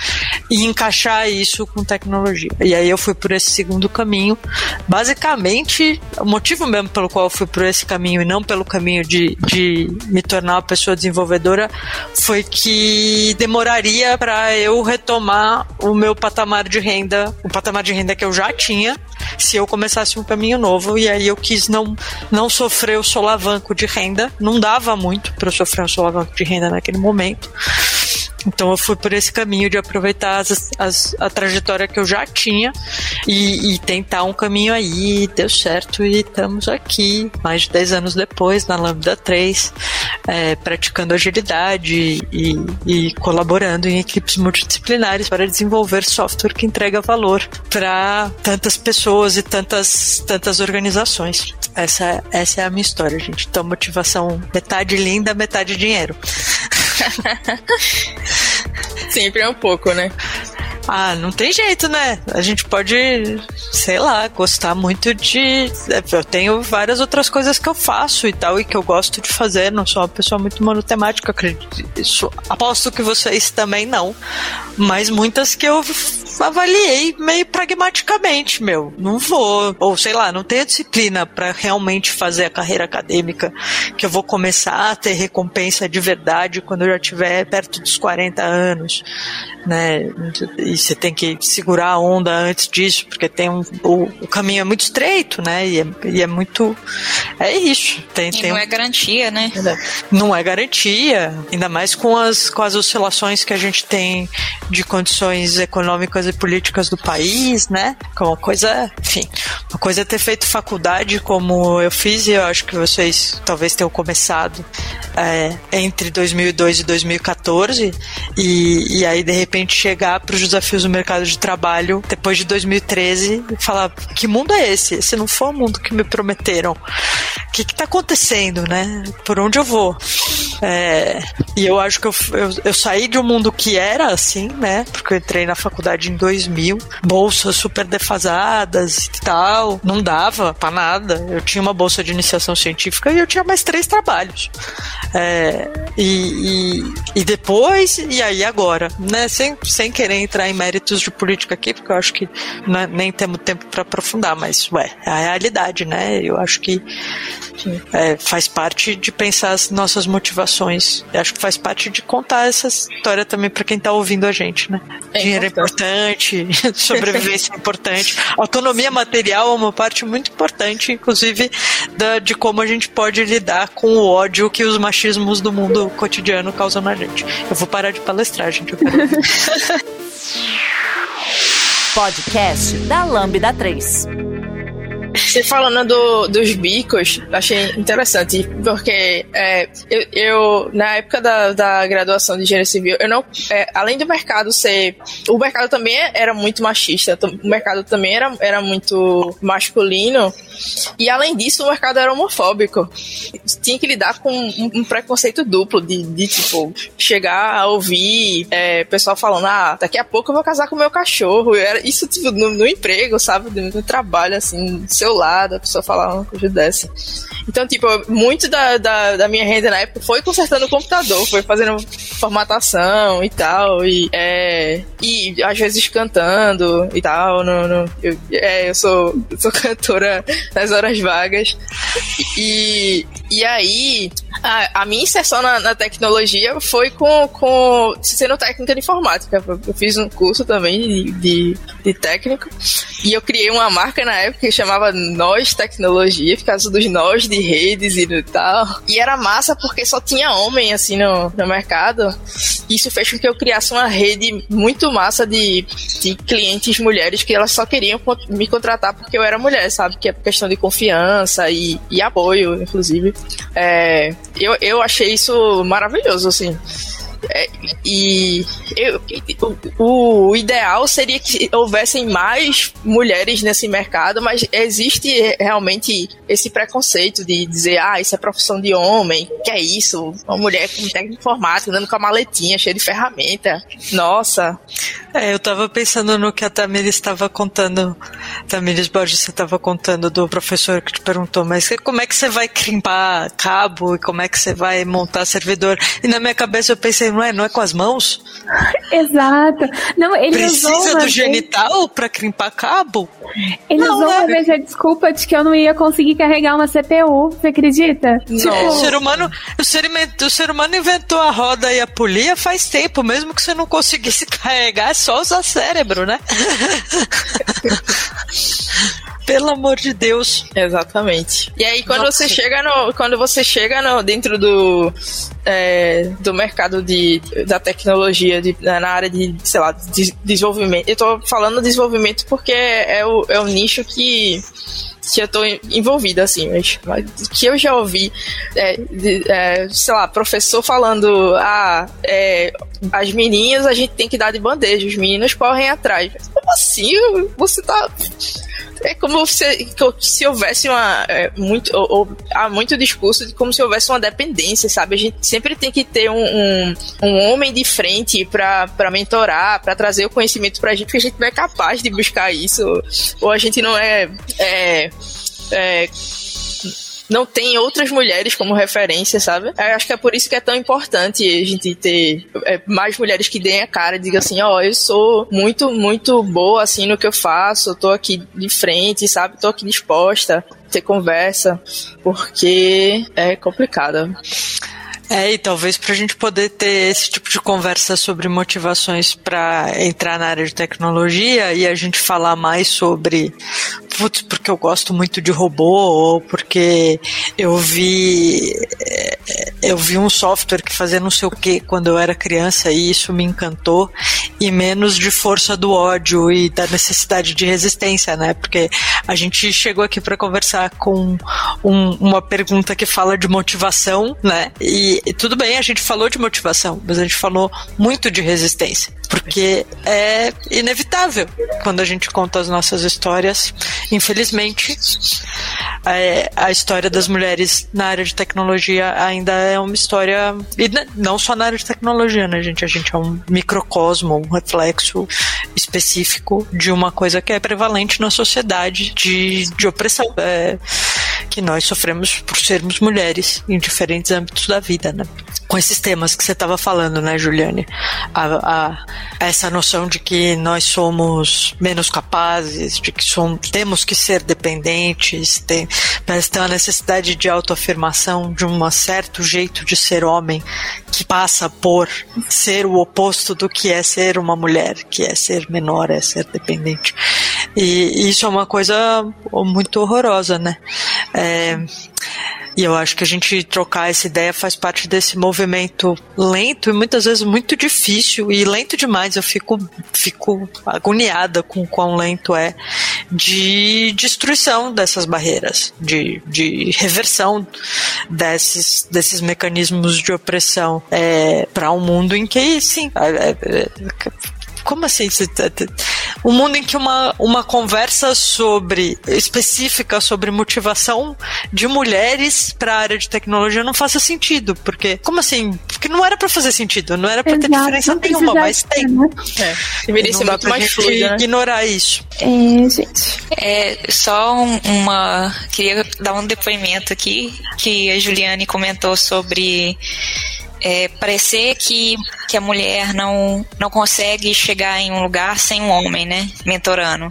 e encaixar isso com tecnologia. E aí eu fui por esse segundo caminho. Basicamente, o motivo mesmo pelo qual eu fui por esse caminho e não pelo caminho de, de me tornar uma pessoa desenvolvedora foi que demoraria para eu retomar o meu patamar de renda, o patamar de renda que eu já tinha, se eu começasse um caminho novo. E aí eu quis não, não sofrer o solavanco de renda. Não dava muito para eu sofrer um solavanco de renda naquele momento. Então eu fui por esse caminho de aproveitar as, as, a trajetória que eu já tinha e, e, tentar um caminho aí. Deu certo e estamos aqui, mais de 10 anos depois, na Lambda 3, é, praticando agilidade e, e colaborando em equipes multidisciplinares para desenvolver software que entrega valor para tantas pessoas e tantas, tantas organizações. Essa, essa é a minha história, gente. Então, motivação metade linda, metade dinheiro. (laughs) Sempre é um pouco, né? Ah, não tem jeito, né? A gente pode, sei lá, gostar muito de. Eu tenho várias outras coisas que eu faço e tal, e que eu gosto de fazer. Não sou uma pessoa muito monotemática, acredito. Isso, aposto que vocês também não. Mas muitas que eu avaliei meio pragmaticamente, meu. Não vou, ou sei lá, não tenho disciplina para realmente fazer a carreira acadêmica que eu vou começar a ter recompensa de verdade quando eu já estiver perto dos 40 anos, né? E você tem que segurar a onda antes disso, porque tem um, o, o caminho é muito estreito, né? E é, e é muito. É isso. Tem, tem não é garantia, né? Não é garantia, ainda mais com as, com as oscilações que a gente tem de condições econômicas e políticas do país, né? Que é uma coisa, enfim. Uma coisa é ter feito faculdade como eu fiz e eu acho que vocês talvez tenham começado é, entre 2002 e 2014 e, e aí de repente chegar para os desafios do mercado de trabalho depois de 2013 e falar que mundo é esse? Esse não foi o mundo que me prometeram. O que está acontecendo, né? Por onde eu vou? É, e eu acho que eu, eu, eu, saí de um mundo que era assim, né? Porque eu entrei na faculdade em 2000, bolsas super defasadas e tal, não dava para nada. Eu tinha uma bolsa de iniciação científica e eu tinha mais três trabalhos. É, e, e, e, depois, e aí agora, né? Sem, sem querer entrar em méritos de política aqui, porque eu acho que é, nem temos tempo para aprofundar, mas, ué, é a realidade, né? Eu acho que é, faz parte de pensar as nossas motivações. Eu acho que faz parte de contar essa história também para quem está ouvindo a gente, né? É Dinheiro importante. é importante, (laughs) sobrevivência é importante, (laughs) autonomia material uma parte muito importante, inclusive da, de como a gente pode lidar com o ódio que os machismos do mundo cotidiano causam na gente. Eu vou parar de palestrar, gente. Eu quero... (laughs) Podcast da Lambda 3. Você falando do, dos bicos, achei interessante, porque é, eu, eu, na época da, da graduação de engenharia civil, eu não. É, além do mercado ser. O mercado também era muito machista, o mercado também era, era muito masculino, e além disso, o mercado era homofóbico. Tinha que lidar com um, um preconceito duplo, de, de, tipo, chegar a ouvir é, pessoal falando, ah, daqui a pouco eu vou casar com meu cachorro. Era isso, tipo, no, no emprego, sabe? No trabalho, assim, seu lado, a pessoa falar uma coisa dessa. Então, tipo, muito da, da, da, minha renda na época foi consertando o computador, foi fazendo formatação e tal, e, é, e às vezes cantando e tal. No, no eu, é, eu sou, sou (laughs) cantora nas horas vagas. E, e aí, a, a minha inserção na, na, tecnologia foi com, com sendo técnica de informática. Eu fiz um curso também de, de, de técnico e eu criei uma marca na época que chamava Nós Tecnologia, por causa dos nós de redes e tal. E era massa porque só tinha homem assim no, no mercado. Isso fez com que eu criasse uma rede muito massa de, de clientes mulheres que elas só queriam me contratar porque eu era mulher, sabe? Que é questão de confiança e, e apoio, inclusive. É, eu, eu achei isso maravilhoso, assim. É, e eu, o, o, ideal seria que houvessem mais mulheres nesse mercado, mas existe realmente esse preconceito de dizer, ah, isso é profissão de homem, que é isso? Uma mulher com técnico informática andando com a maletinha cheia de ferramenta. Nossa. É, eu tava pensando no que a Tamires estava contando. Tamires Borges, você estava contando do professor que te perguntou, mas como é que você vai crimpar cabo e como é que você vai montar servidor? E na minha cabeça eu pensei, não é, não é com as mãos? Exato. Não, ele Precisa do vez... genital para crimpar cabo? Ele não, usou uma né? vez a desculpa de que eu não ia conseguir carregar uma CPU, você acredita? Não. Tipo... O ser humano, o ser, o ser humano inventou a roda e a polia faz tempo, mesmo que você não conseguisse (laughs) carregar, é só usar cérebro, né? (laughs) Pelo amor de Deus. Exatamente. E aí quando Nossa. você chega no. Quando você chega no, dentro do. É, do mercado de, da tecnologia, de, na área de, sei lá, de desenvolvimento. Eu tô falando desenvolvimento porque é o, é o nicho que que eu tô envolvida, assim, mas, mas que eu já ouvi, é, de, é, sei lá, professor falando, ah, é, as meninas a gente tem que dar de bandeja, os meninos correm atrás. Como assim? Você tá é como se, se houvesse uma. É, muito, ou, ou, há muito discurso de como se houvesse uma dependência, sabe? A gente sempre tem que ter um, um, um homem de frente para mentorar, para trazer o conhecimento pra gente, porque a gente não é capaz de buscar isso, ou a gente não é, é, é não tem outras mulheres como referência, sabe? Eu acho que é por isso que é tão importante a gente ter é, mais mulheres que deem a cara e digam assim, ó, oh, eu sou muito, muito boa assim no que eu faço, eu tô aqui de frente, sabe? Tô aqui disposta a ter conversa, porque é complicado. É, e talvez para a gente poder ter esse tipo de conversa sobre motivações para entrar na área de tecnologia e a gente falar mais sobre, putz, porque eu gosto muito de robô ou porque eu vi eu vi um software que fazia não sei o que quando eu era criança e isso me encantou e menos de força do ódio e da necessidade de resistência, né? Porque a gente chegou aqui para conversar com um, uma pergunta que fala de motivação, né? E, e tudo bem, a gente falou de motivação, mas a gente falou muito de resistência porque é inevitável quando a gente conta as nossas histórias. Infelizmente, é, a história das mulheres na área de tecnologia ainda é uma história. E não só na área de tecnologia, né, gente? A gente é um microcosmo, um reflexo específico de uma coisa que é prevalente na sociedade de, de opressão. É, que nós sofremos por sermos mulheres em diferentes âmbitos da vida, né? Com esses temas que você estava falando, né, Juliane? A, a, essa noção de que nós somos menos capazes, de que somos, temos que ser dependentes, tem, mas tem a necessidade de autoafirmação, de um certo jeito de ser homem que passa por ser o oposto do que é ser uma mulher, que é ser menor, é ser dependente. E, isso é uma coisa muito horrorosa, né? É, e eu acho que a gente trocar essa ideia faz parte desse movimento lento e muitas vezes muito difícil e lento demais. Eu fico, fico agoniada com quão lento é de destruição dessas barreiras, de, de reversão desses, desses mecanismos de opressão é, para um mundo em que, sim, é, é, como assim? Um mundo em que uma, uma conversa sobre específica sobre motivação de mulheres para a área de tecnologia não faça sentido, porque como assim? Porque não era para fazer sentido, não era para ter diferença nenhuma, mas tem. Né? É, deveria ser muito mais fluido, né? ignorar isso. É, gente. É, só uma queria dar um depoimento aqui que a Juliane comentou sobre é, parecer que, que a mulher não, não consegue chegar em um lugar sem um homem, né? Mentorando.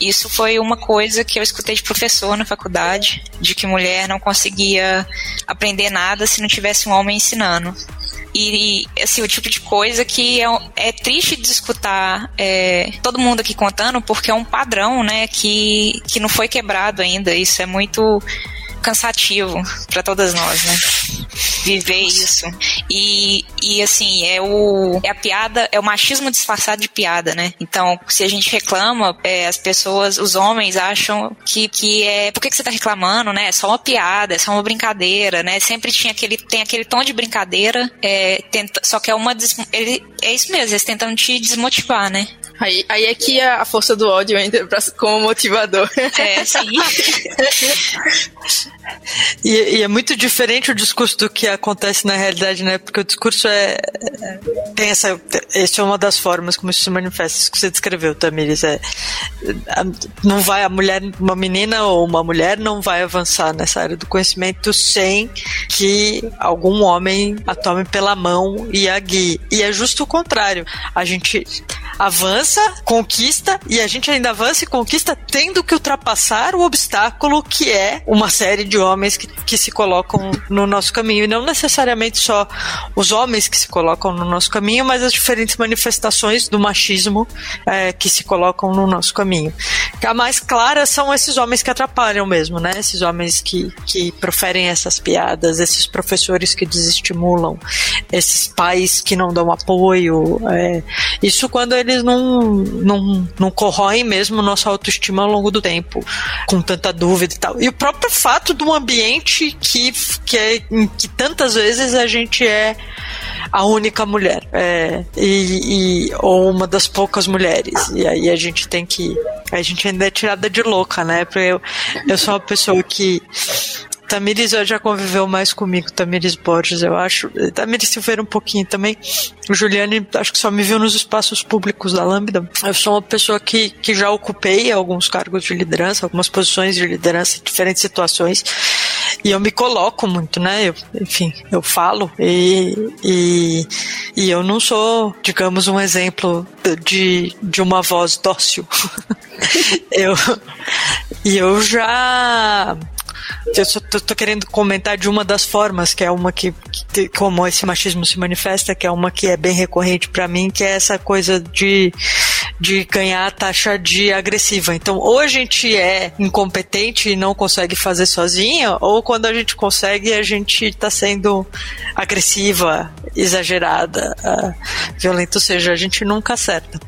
Isso foi uma coisa que eu escutei de professor na faculdade, de que mulher não conseguia aprender nada se não tivesse um homem ensinando. E, assim, o tipo de coisa que é, é triste de escutar é, todo mundo aqui contando, porque é um padrão, né, que, que não foi quebrado ainda. Isso é muito cansativo para todas nós, né? Viver isso. E, e assim, é o é a piada, é o machismo disfarçado de piada, né? Então, se a gente reclama, é, as pessoas, os homens acham que, que é. Por que, que você tá reclamando, né? É só uma piada, é só uma brincadeira, né? Sempre tinha aquele, tem aquele tom de brincadeira, é, tenta, só que é uma. Ele, é isso mesmo, eles tentam te desmotivar, né? Aí, aí é que a, força do ódio entra pra, como motivador. É, sim. e, e, é muito diferente o discurso do que acontece na realidade, né? Porque o discurso é. Tem essa. Essa é uma das formas como isso se manifesta. Isso que você descreveu, Tamires. É, não vai a mulher, uma menina ou uma mulher não vai avançar nessa área do conhecimento sem que algum homem a tome pela mão e a guie. E é justo o contrário. A gente avança, conquista e a gente ainda avança e conquista tendo que ultrapassar o obstáculo que é uma série de homens que, que se colocam no nosso caminho. E não necessariamente só os homens que se colocam no nosso caminho, mas as diferentes manifestações do machismo é, que se colocam no nosso caminho. A mais clara são esses homens que atrapalham mesmo, né? Esses homens que, que proferem essas piadas, esses professores que desestimulam, esses pais que não dão apoio. É, isso quando eles não, não, não corroem mesmo nossa autoestima ao longo do tempo, com tanta dúvida e tal. E o próprio fato do ambiente que, que, é, que tantas vezes a gente é a única mulher é, e, e, ou uma das poucas mulheres e aí a gente tem que a gente ainda é tirada de louca né porque eu, eu sou uma pessoa que Tamires já conviveu mais comigo, Tamires Borges, eu acho. Tamires Silveira um pouquinho também. O Juliane, acho que só me viu nos espaços públicos da Lambda. Eu sou uma pessoa que, que já ocupei alguns cargos de liderança, algumas posições de liderança em diferentes situações. E eu me coloco muito, né? Eu, enfim, eu falo e, e, e eu não sou, digamos, um exemplo de, de uma voz dócil. (laughs) eu, e eu já eu só tô, tô, querendo comentar de uma das formas, que é uma que, que, como esse machismo se manifesta, que é uma que é bem recorrente para mim, que é essa coisa de de ganhar a taxa de agressiva. Então, ou a gente é incompetente e não consegue fazer sozinha, ou quando a gente consegue, a gente está sendo agressiva, exagerada, uh, violenta, ou seja, a gente nunca acerta.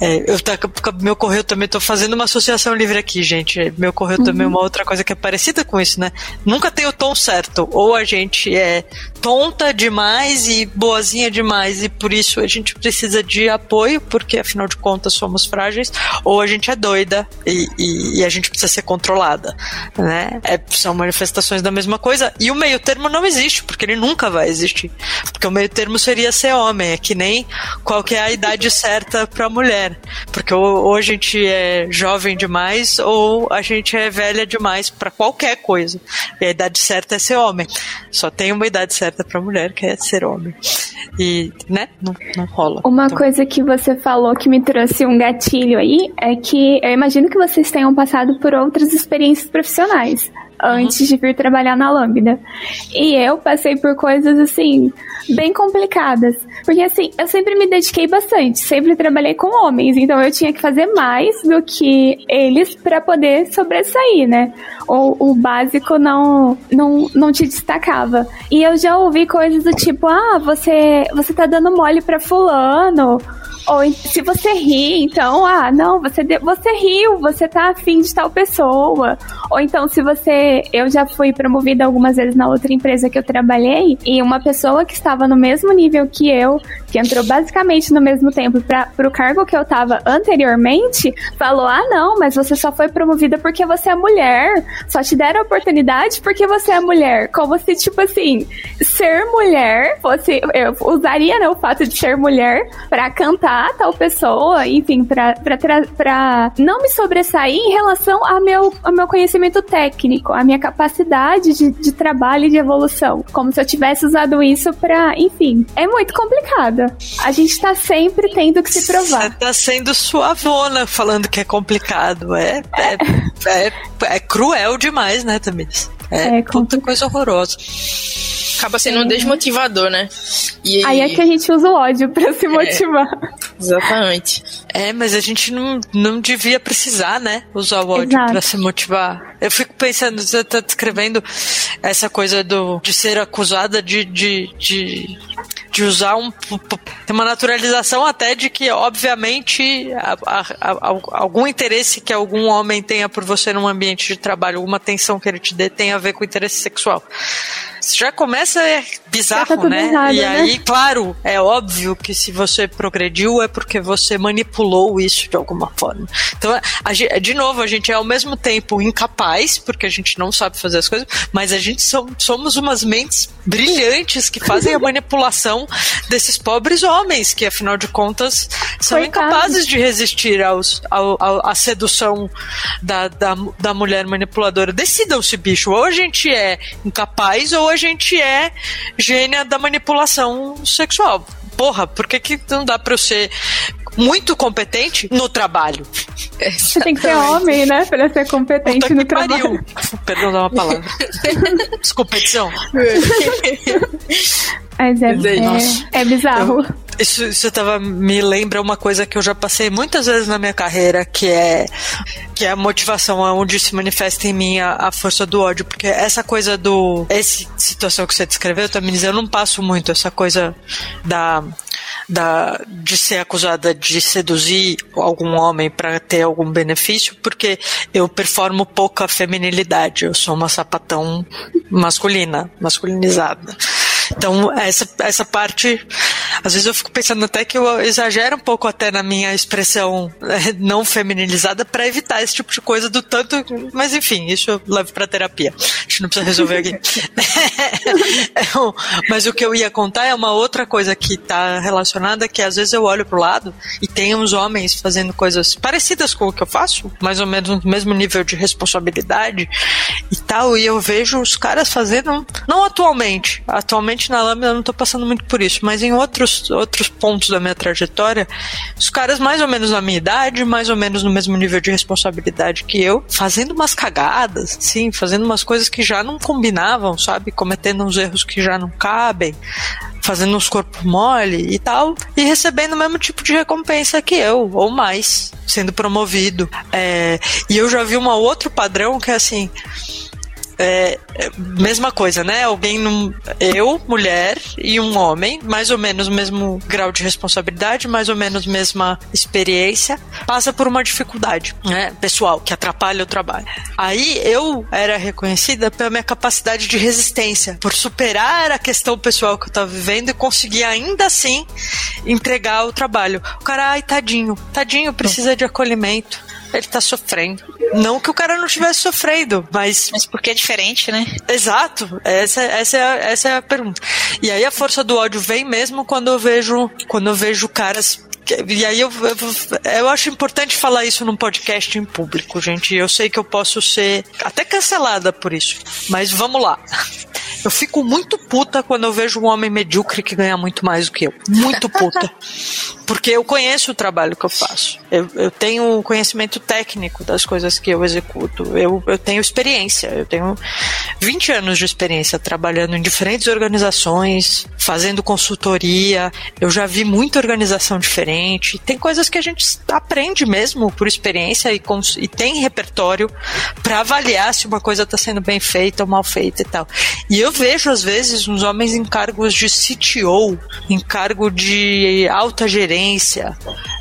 É, eu tá, me ocorreu também, tô fazendo uma associação livre aqui, gente. Me ocorreu uhum. também uma outra coisa que é parecida com isso, né? Nunca tem o tom certo. Ou a gente é tonta demais e boazinha demais, e por isso a gente precisa de apoio, porque afinal de contas somos frágeis, ou a gente é doida e, e, e a gente precisa ser controlada, né? É, são manifestações da mesma coisa, e o meio termo não existe, porque ele nunca vai existir. Porque o meio termo seria ser homem, é que nem qual que é a idade certa para mulher. Porque ou, ou a gente é jovem demais, ou a gente é velha demais para qualquer coisa. E a idade certa é ser homem. Só tem uma idade certa certa para mulher, que é ser homem. E, né, não, não rola. Uma então. coisa que você falou que me trouxe um gatilho aí é que eu imagino que vocês tenham passado por outras experiências profissionais antes uhum. de vir trabalhar na Lambda. E eu passei por coisas assim, bem complicadas. Porque assim, eu sempre me dediquei bastante, sempre trabalhei com homens, então eu tinha que fazer mais do que eles para poder sobressair, né? O, o básico não, não, não te destacava. E eu já ouvi coisas do tipo, ah, você, você tá dando mole pra fulano, ou se você ri, então, ah, não, você, você riu, você tá afim de tal pessoa. Ou então, se você. Eu já fui promovida algumas vezes na outra empresa que eu trabalhei, e uma pessoa que estava no mesmo nível que eu, que entrou basicamente no mesmo tempo para pro cargo que eu tava anteriormente, falou: ah, não, mas você só foi promovida porque você é mulher. Só te deram a oportunidade porque você é mulher. Como se, tipo assim, ser mulher fosse. Eu usaria né, o fato de ser mulher para cantar tal pessoa, enfim, pra, pra, pra não me sobressair em relação ao meu, ao meu conhecimento técnico, a minha capacidade de, de trabalho e de evolução. Como se eu tivesse usado isso pra, enfim. É muito complicado. A gente tá sempre tendo que se provar. Você tá sendo suavona falando que é complicado. É, é, (laughs) é, é cruel demais, né, Tamiris? É, é puta coisa horrorosa acaba sendo um desmotivador, né? E, aí é que a gente usa o ódio pra se é, motivar. É, exatamente. É, mas a gente não, não devia precisar, né? Usar o ódio Exato. pra se motivar. Eu fico pensando, você tá descrevendo essa coisa do, de ser acusada de, de, de de usar um. Tem uma naturalização até de que, obviamente, a, a, a, algum interesse que algum homem tenha por você num ambiente de trabalho, alguma atenção que ele te dê, tem a ver com interesse sexual já começa é bizarro, tá né? Errado, e né? aí, claro, é óbvio que se você progrediu é porque você manipulou isso de alguma forma. Então, a, de novo, a gente é ao mesmo tempo incapaz, porque a gente não sabe fazer as coisas, mas a gente somos umas mentes brilhantes que fazem a (laughs) manipulação desses pobres homens, que afinal de contas são incapazes de resistir aos, ao, ao, à sedução da, da, da mulher manipuladora. Decidam-se, bicho. Ou a gente é incapaz, ou a gente é gênia da manipulação sexual. Porra, por que, que não dá pra eu ser muito competente no trabalho. Você tem que ser homem, né? Pra ser competente no trabalho. Perdão, dá uma palavra. Descompetição. (laughs) Mas é, é, é bizarro. Eu, isso, isso tava, me lembra uma coisa que eu já passei muitas vezes na minha carreira, que é, que é a motivação, onde se manifesta em mim a, a força do ódio. Porque essa coisa do. Essa situação que você descreveu, também eu não passo muito essa coisa da da, de ser acusada de seduzir algum homem para ter algum benefício, porque eu performo pouca feminilidade. Eu sou uma sapatão masculina, masculinizada. Então, essa, essa parte, às vezes eu fico pensando até que eu exagero um pouco até na minha expressão é, não feminilizada para evitar esse tipo de coisa do tanto. Mas enfim, isso eu levo para terapia. A gente não precisa resolver aqui. (laughs) mas o que eu ia contar é uma outra coisa que está relacionada, que às vezes eu olho pro lado e tem uns homens fazendo coisas parecidas com o que eu faço, mais ou menos no mesmo nível de responsabilidade e tal, e eu vejo os caras fazendo, não atualmente, atualmente na Lambda eu não tô passando muito por isso, mas em outros, outros pontos da minha trajetória, os caras mais ou menos na minha idade, mais ou menos no mesmo nível de responsabilidade que eu, fazendo umas cagadas, sim, fazendo umas coisas que já não combinavam, sabe? Cometendo uns erros que já não cabem fazendo uns corpos mole e tal, e recebendo o mesmo tipo de recompensa que eu, ou mais, sendo promovido. É, e eu já vi um outro padrão que é assim é, é, mesma coisa, né? Alguém, num, eu, mulher e um homem, mais ou menos o mesmo grau de responsabilidade, mais ou menos mesma experiência, passa por uma dificuldade, né? Pessoal, que atrapalha o trabalho. Aí eu era reconhecida pela minha capacidade de resistência, por superar a questão pessoal que eu tava vivendo e conseguir ainda assim entregar o trabalho. O cara, ai, tadinho, tadinho, precisa de acolhimento ele tá sofrendo. Não que o cara não estivesse sofrendo, mas. Mas porque é diferente, né? Exato. Essa, essa, é a, essa é a pergunta. E aí a força do ódio vem mesmo quando eu vejo, quando eu vejo caras e aí eu, eu, eu, acho importante falar isso num podcast em público, gente. Eu sei que eu posso ser até cancelada por isso. Mas vamos lá. Eu fico muito puta quando eu vejo um homem medíocre que ganha muito mais do que eu. Muito puta. (laughs) Porque eu conheço o trabalho que eu faço. Eu, eu tenho conhecimento técnico das coisas que eu executo. Eu, eu tenho experiência. Eu tenho 20 anos de experiência trabalhando em diferentes organizações, fazendo consultoria. Eu já vi muita organização diferente. Tem coisas que a gente aprende mesmo por experiência e, e tem repertório para avaliar se uma coisa está sendo bem feita ou mal feita e tal. E eu vejo, às vezes, uns homens em cargos de CTO, em cargo de alta gerência,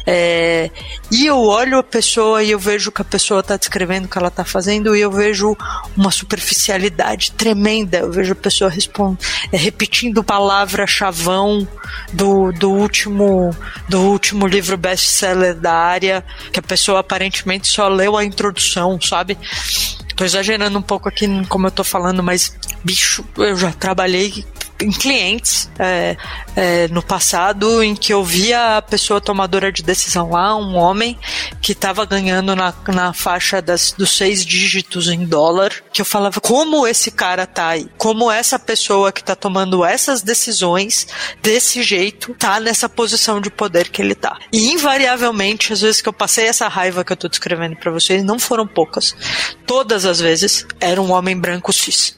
é, e eu olho a pessoa e eu vejo que a pessoa está descrevendo o que ela está fazendo e eu vejo uma superficialidade tremenda. Eu vejo a pessoa respond, é, repetindo palavra chavão do, do último do último livro best-seller da área, que a pessoa aparentemente só leu a introdução, sabe? Tô exagerando um pouco aqui como eu tô falando, mas bicho, eu já trabalhei em clientes é, é, no passado em que eu via a pessoa tomadora de decisão lá, um homem que estava ganhando na, na faixa das, dos seis dígitos em dólar, que eu falava como esse cara tá aí, como essa pessoa que tá tomando essas decisões desse jeito tá nessa posição de poder que ele tá. E invariavelmente, às vezes que eu passei essa raiva que eu tô descrevendo para vocês, não foram poucas. Todas as vezes era um homem branco cis.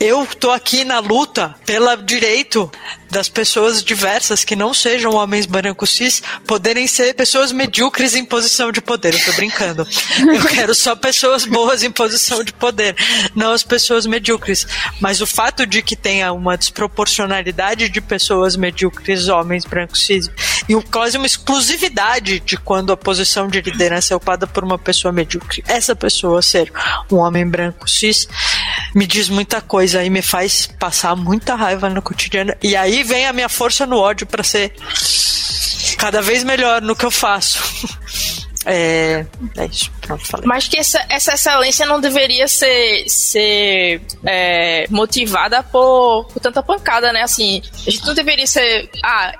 Eu tô aqui na luta pelo direito das pessoas diversas que não sejam homens brancos cis poderem ser pessoas medíocres em posição de poder. Eu tô brincando. Eu (laughs) quero só pessoas boas em posição de poder, não as pessoas medíocres. Mas o fato de que tenha uma desproporcionalidade de pessoas medíocres, homens brancos cis, e quase uma exclusividade de quando a posição de liderança é ocupada por uma pessoa medíocre. Essa pessoa ser um homem branco cis me diz muita coisa e me faz passar muita raiva no cotidiano. E aí vem a minha força no ódio para ser cada vez melhor no que eu faço. (laughs) É, é isso. Mas que essa, essa excelência não deveria ser, ser é, motivada por, por tanta pancada, né? Assim, a gente não deveria ser. Ah,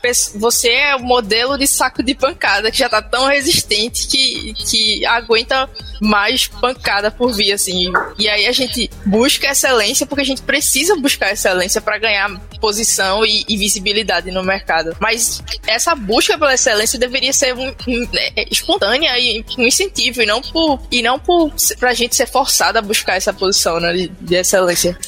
pessoa, você é o modelo de saco de pancada que já tá tão resistente que, que aguenta mais pancada por vir, assim. E aí a gente busca excelência porque a gente precisa buscar excelência para ganhar posição e, e, visibilidade no mercado. Mas essa busca pela excelência deveria ser um, um, é, espontânea e um incentivo, e não por e não por pra gente ser forçada a buscar essa posição né, de, de excelência.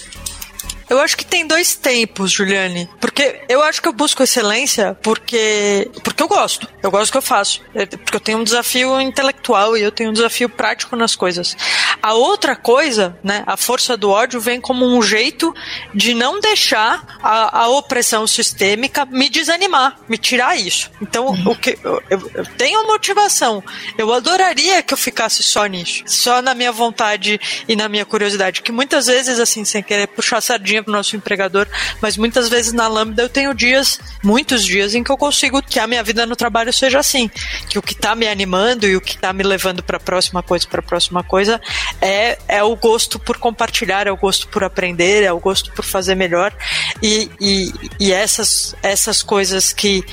Eu acho que tem dois tempos, Juliane. Porque eu acho que eu busco excelência porque, porque eu gosto. Eu gosto do que eu faço. Porque eu tenho um desafio intelectual e eu tenho um desafio prático nas coisas. A outra coisa, né, a força do ódio vem como um jeito de não deixar a, a opressão sistêmica me desanimar, me tirar isso. Então, o que eu, eu, eu tenho motivação. Eu adoraria que eu ficasse só nisso, só na minha vontade e na minha curiosidade, que muitas vezes assim, sem querer puxar sardinha para o nosso empregador, mas muitas vezes na Lambda eu tenho dias, muitos dias, em que eu consigo que a minha vida no trabalho seja assim. Que o que está me animando e o que está me levando para a próxima coisa, para a próxima coisa, é, é o gosto por compartilhar, é o gosto por aprender, é o gosto por fazer melhor. E, e, e essas, essas coisas que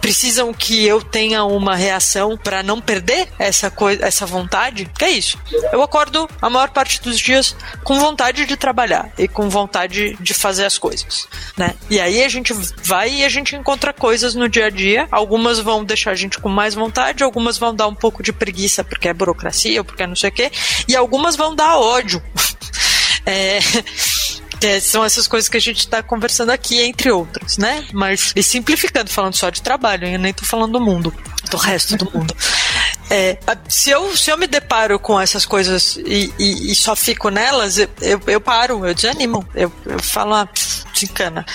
precisam que eu tenha uma reação para não perder essa, coisa, essa vontade, que é isso. Eu acordo a maior parte dos dias com vontade de trabalhar e com vontade de, de fazer as coisas, né? E aí a gente vai e a gente encontra coisas no dia a dia. Algumas vão deixar a gente com mais vontade, algumas vão dar um pouco de preguiça porque é burocracia ou porque é não sei o quê, e algumas vão dar ódio. (laughs) é, É, são essas coisas que a gente está conversando aqui, entre outras, né? Mas, e simplificando, falando só de trabalho, eu nem tô falando do mundo, do resto do mundo. É, se, eu, se eu me deparo com essas coisas e, e, e só fico nelas, eu, eu, eu, paro, eu desanimo. Eu, eu falo, ah, desencana.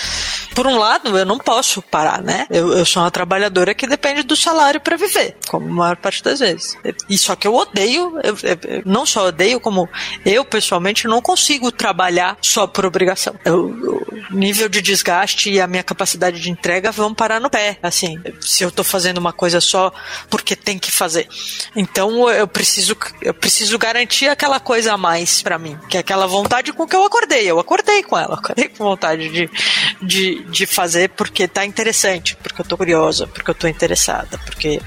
Por um lado, eu não posso parar, né? Eu, eu sou uma trabalhadora que depende do salário para viver, como a maior parte das vezes. E só que eu odeio, eu, eu, não só odeio, como eu pessoalmente não consigo trabalhar só por obrigação. o nível de desgaste e a minha capacidade de entrega vão parar no pé. Assim, se eu tô fazendo uma coisa só porque tem que fazer. Então eu preciso, eu preciso garantir aquela coisa a mais para mim, que é aquela vontade com que eu acordei. Eu acordei com ela, (laughs) acordei com vontade de, de, de fazer porque tá interessante, porque eu tô curiosa, porque eu tô interessada, porque,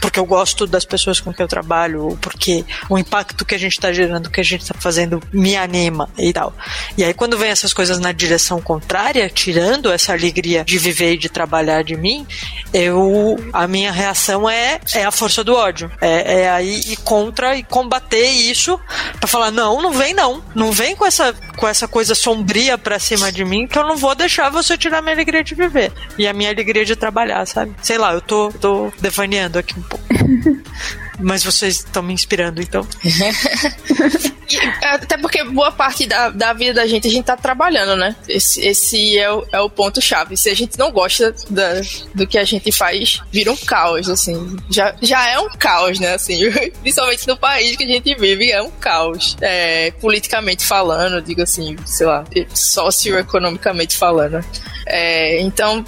porque eu gosto das pessoas com que eu trabalho, ou porque o impacto que a gente tá gerando, que a gente tá fazendo me anima e tal. E aí quando vem essas coisas na direção contrária, tirando essa alegria de viver e de trabalhar de mim, eu a minha reação é, é a força do ódio. É, é aí ir contra e combater isso para falar não, não vem não, não vem com essa com essa coisa sombria pra cima de mim que eu não vou deixar você tirar minha alegria de viver e a minha alegria de trabalhar, sabe? Sei lá, eu tô, tô devaneando aqui um pouco. Mas vocês estão me inspirando, então. (laughs) Até porque boa parte da, da vida da gente a gente tá trabalhando, né? Esse, esse é o, é o ponto-chave. Se a gente não gosta da, do que a gente faz, vira um caos, assim. Já, já é um caos, né? Assim, (laughs) principalmente no país que a gente vive, é um caos. É, politicamente falando, digo assim, sei lá, socioeconomicamente falando. É, então,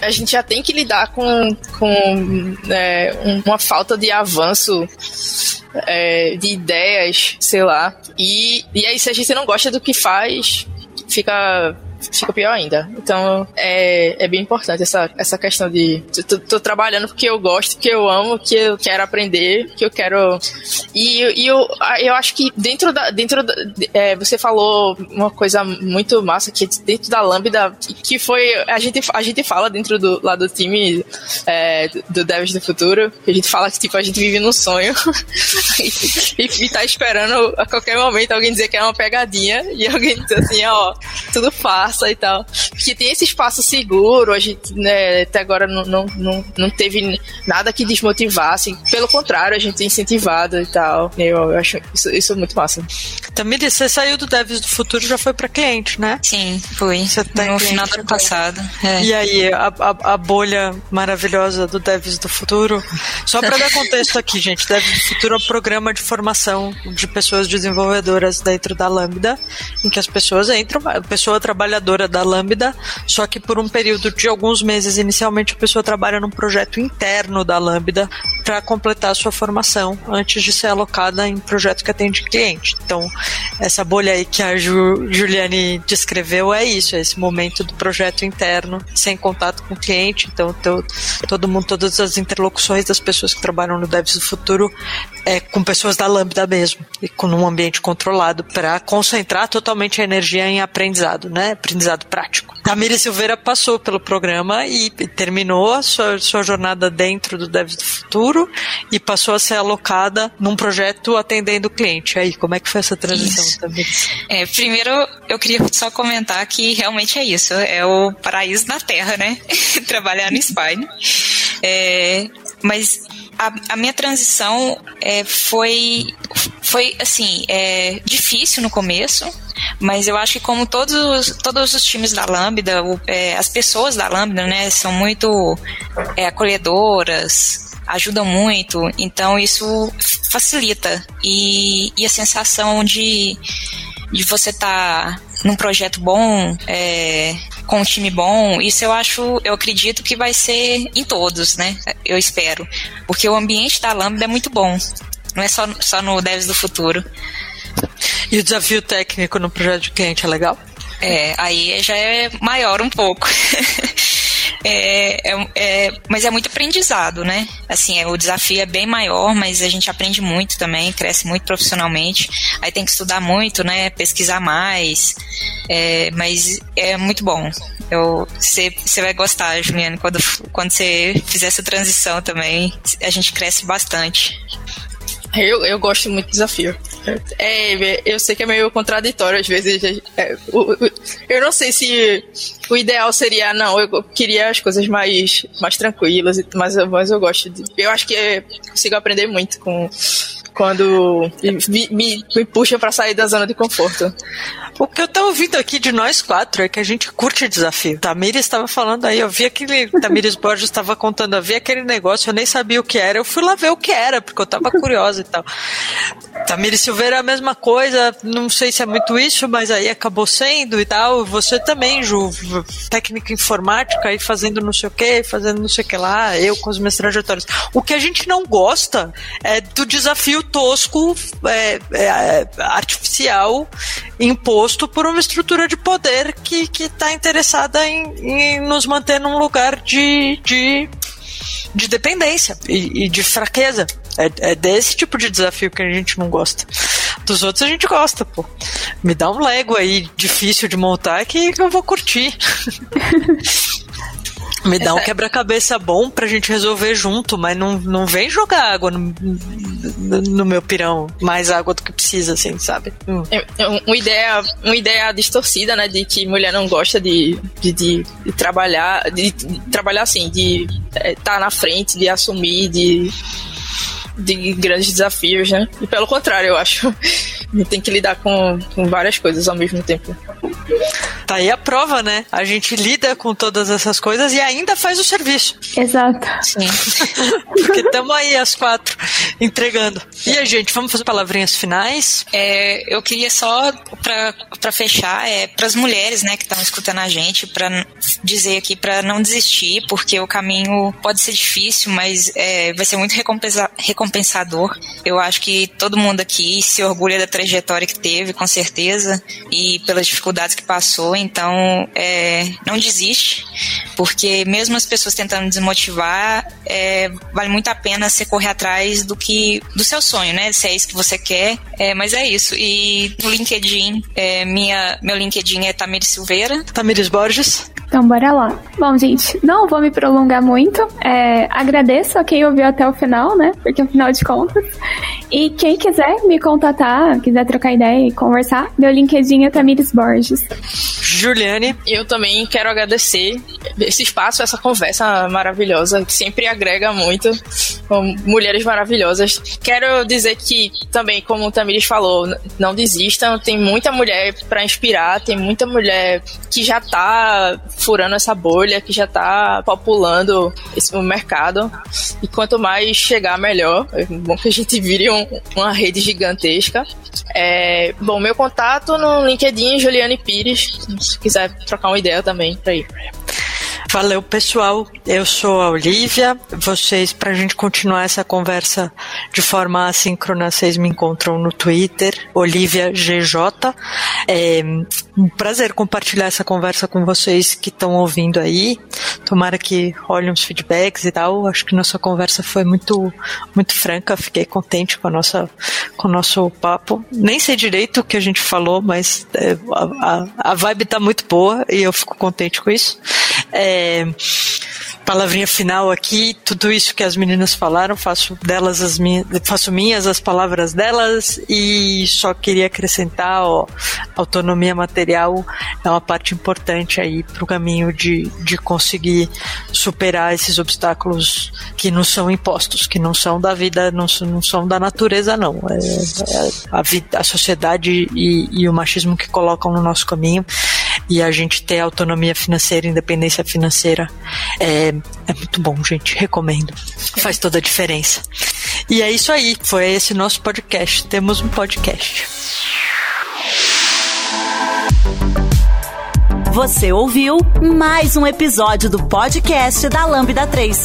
a gente já tem que lidar com, com é, uma falta de avanço é, de ideias, sei lá. E, e aí, se a gente não gosta do que faz, fica fica pior ainda. Então é, é bem importante essa, essa questão de tô, tô trabalhando porque eu gosto, que eu amo, que eu quero aprender, que eu quero. E, e eu, eu acho que dentro da. Dentro da, é, você falou uma coisa muito massa que dentro da Lambda, que foi. A gente, a gente fala dentro do, lá do time é, do Devs do Futuro, que a gente fala que tipo, a gente vive num sonho (laughs) e, e, tá esperando a qualquer momento alguém dizer que é uma pegadinha e alguém dizer assim, ó, tudo fácil e tal. Porque tem esse espaço seguro, a gente, né, até agora não, não, não, não teve nada que desmotivasse. Pelo contrário, a gente é incentivado e tal. Eu, eu acho isso, isso muito massa. Tamiri, você saiu do Devs do Futuro já foi para cliente, né? Sim, fui. Você tá no final do ano passado. É. E aí, a, a, a, bolha maravilhosa do Devs do Futuro. Só para dar contexto aqui, (laughs) gente, Devs do Futuro é um programa de formação de pessoas desenvolvedoras dentro da Lambda, em que as pessoas entram, a pessoa trabalha trabalhadora da Lambda, só que por um período de alguns meses, inicialmente a pessoa trabalha num projeto interno da Lambda para completar a sua formação antes de ser alocada em projeto que atende cliente. Então, essa bolha aí que a Ju, Juliane descreveu é isso, é esse momento do projeto interno, sem contato com o cliente. Então, to, todo mundo, todas as interlocuções das pessoas que trabalham no Devs do Futuro é com pessoas da Lambda mesmo, e com um ambiente controlado para concentrar totalmente a energia em aprendizado, né? Aprendizado prático. A Miri Silveira passou pelo programa e terminou a sua, sua jornada dentro do Devs do Futuro e passou a ser alocada num projeto atendendo o cliente. Aí, como é que foi essa transição também? É, primeiro, eu queria só comentar que realmente é isso. É o paraíso na Terra, né? (laughs) Trabalhar no Spine. É, mas a, a, minha transição é, foi, foi assim, é, difícil no começo, mas eu acho que como todos, todos os times da Lambda, o, é, as pessoas da Lambda, né, são muito é, acolhedoras, ajudam muito, então isso facilita. E, e a sensação de, de você estar tá num projeto bom, é, com um time bom, isso eu acho, eu acredito que vai ser em todos, né? Eu espero. Porque o ambiente da Lambda é muito bom. Não é só, só no Devs do Futuro. E o desafio técnico no projeto de cliente é legal? É, aí já é maior um pouco. (laughs) É, é, é, mas é muito aprendizado, né? Assim, é, o desafio é bem maior, mas a gente aprende muito também, cresce muito profissionalmente. Aí tem que estudar muito, né? Pesquisar mais. É, mas é muito bom. Você vai gostar, Juliane, quando quando você fizer essa transição também, a gente cresce bastante. Eu, eu gosto muito do desafio. É, eu sei que é meio contraditório às vezes. É, eu não sei se o ideal seria, não, eu queria as coisas mais, mais tranquilas, mas, mas eu gosto de. Eu acho que consigo aprender muito com quando me, me, me puxa para sair da zona de conforto. O que eu tô ouvindo aqui de nós quatro é que a gente curte desafio. Tamires estava falando aí, eu vi aquele. Tamires Borges estava contando, eu vi aquele negócio, eu nem sabia o que era. Eu fui lá ver o que era, porque eu tava (laughs) curiosa e tal. Tamires Silveira é a mesma coisa, não sei se é muito isso, mas aí acabou sendo e tal. Você também, Ju, técnica informática aí fazendo não sei o que, fazendo não sei o que lá, eu com as minhas trajetórias. O que a gente não gosta é do desafio tosco, é, é, artificial, imposto por uma estrutura de poder que está interessada em, em, nos manter num lugar de, de, de dependência e, e de fraqueza. É, é, desse tipo de desafio que a gente não gosta. Dos outros a gente gosta, pô. Me dá um Lego aí difícil de montar que eu vou curtir. (laughs) Me dá um quebra-cabeça bom pra gente resolver junto, mas não, não vem jogar água no, no, meu pirão, mais água do que precisa, assim, sabe? Hum. É, é uma, ideia, uma ideia distorcida, né, de que mulher não gosta de, de, de, de trabalhar, de, de, trabalhar assim, de estar é, tá na frente, de assumir, de de grandes desafios, né? E pelo contrário, eu acho. (laughs) A gente tem que lidar com, com várias coisas ao mesmo tempo. Tá aí a prova, né? A gente lida com todas essas coisas e ainda faz o serviço. Exato. Sim. (laughs) Porque estamos aí as quatro entregando. E a gente, vamos fazer palavrinhas finais? É, eu queria só, para fechar, é para as mulheres, né, que estão escutando a gente, para dizer aqui para não desistir, porque o caminho pode ser difícil, mas é, vai ser muito recompensa, recompensador. Eu acho que todo mundo aqui se orgulha da trajetória que teve, com certeza, e pelas dificuldades que passou. Então, é, não desiste, porque mesmo as pessoas tentando desmotivar, é, vale muito a pena você correr atrás do que do seu sonho, né? Se é isso que você quer. É, mas é isso. E no LinkedIn, é, minha, meu LinkedIn é Tamires Silveira. Tamires Borges. Então, bora lá. Bom, gente, não vou me prolongar muito. É, agradeço a quem ouviu até o final, né? Porque afinal de contas. E quem quiser me contatar, quiser trocar ideia e conversar, meu LinkedIn é Tamires Borges. Juliane. Eu também quero agradecer esse espaço, essa conversa maravilhosa, que sempre agrega muito, com mulheres maravilhosas. Quero dizer que também, como o Tamires falou, não desistam, tem muita mulher para inspirar, tem muita mulher que já tá furando essa bolha, que já tá populando esse mercado. E quanto mais chegar, melhor. É bom que a gente vire um, uma rede gigantesca. É, bom, meu contato no LinkedIn, Juliane Pires. Se quiser trocar uma ideia também, pra ir. Valeu, pessoal. Eu sou a Olivia. Vocês, para a gente continuar essa conversa de forma assíncrona, vocês me encontram no Twitter, Olivia GJ. É um prazer compartilhar essa conversa com vocês que estão ouvindo aí. Tomara que olhem os feedbacks e tal. Acho que nossa conversa foi muito, muito franca. Fiquei contente com a nossa, com o nosso papo. Nem sei direito o que a gente falou, mas é, a, a, a vibe tá muito boa e eu fico contente com isso. É, palavrinha final aqui, tudo isso que as meninas falaram, faço delas as minhas, faço minhas as palavras delas e só queria acrescentar, ó, autonomia material é uma parte importante aí para o caminho de, de conseguir superar esses obstáculos que não são impostos, que não são da vida, não, não são da natureza, não. É, é a, vida, a sociedade e, e o machismo que colocam no nosso caminho e a gente ter autonomia financeira, independência financeira é, é muito bom, gente. Recomendo. Faz toda a diferença. E é isso aí. Foi esse nosso podcast. Temos um podcast. Você ouviu mais um episódio do podcast da Lambda 3.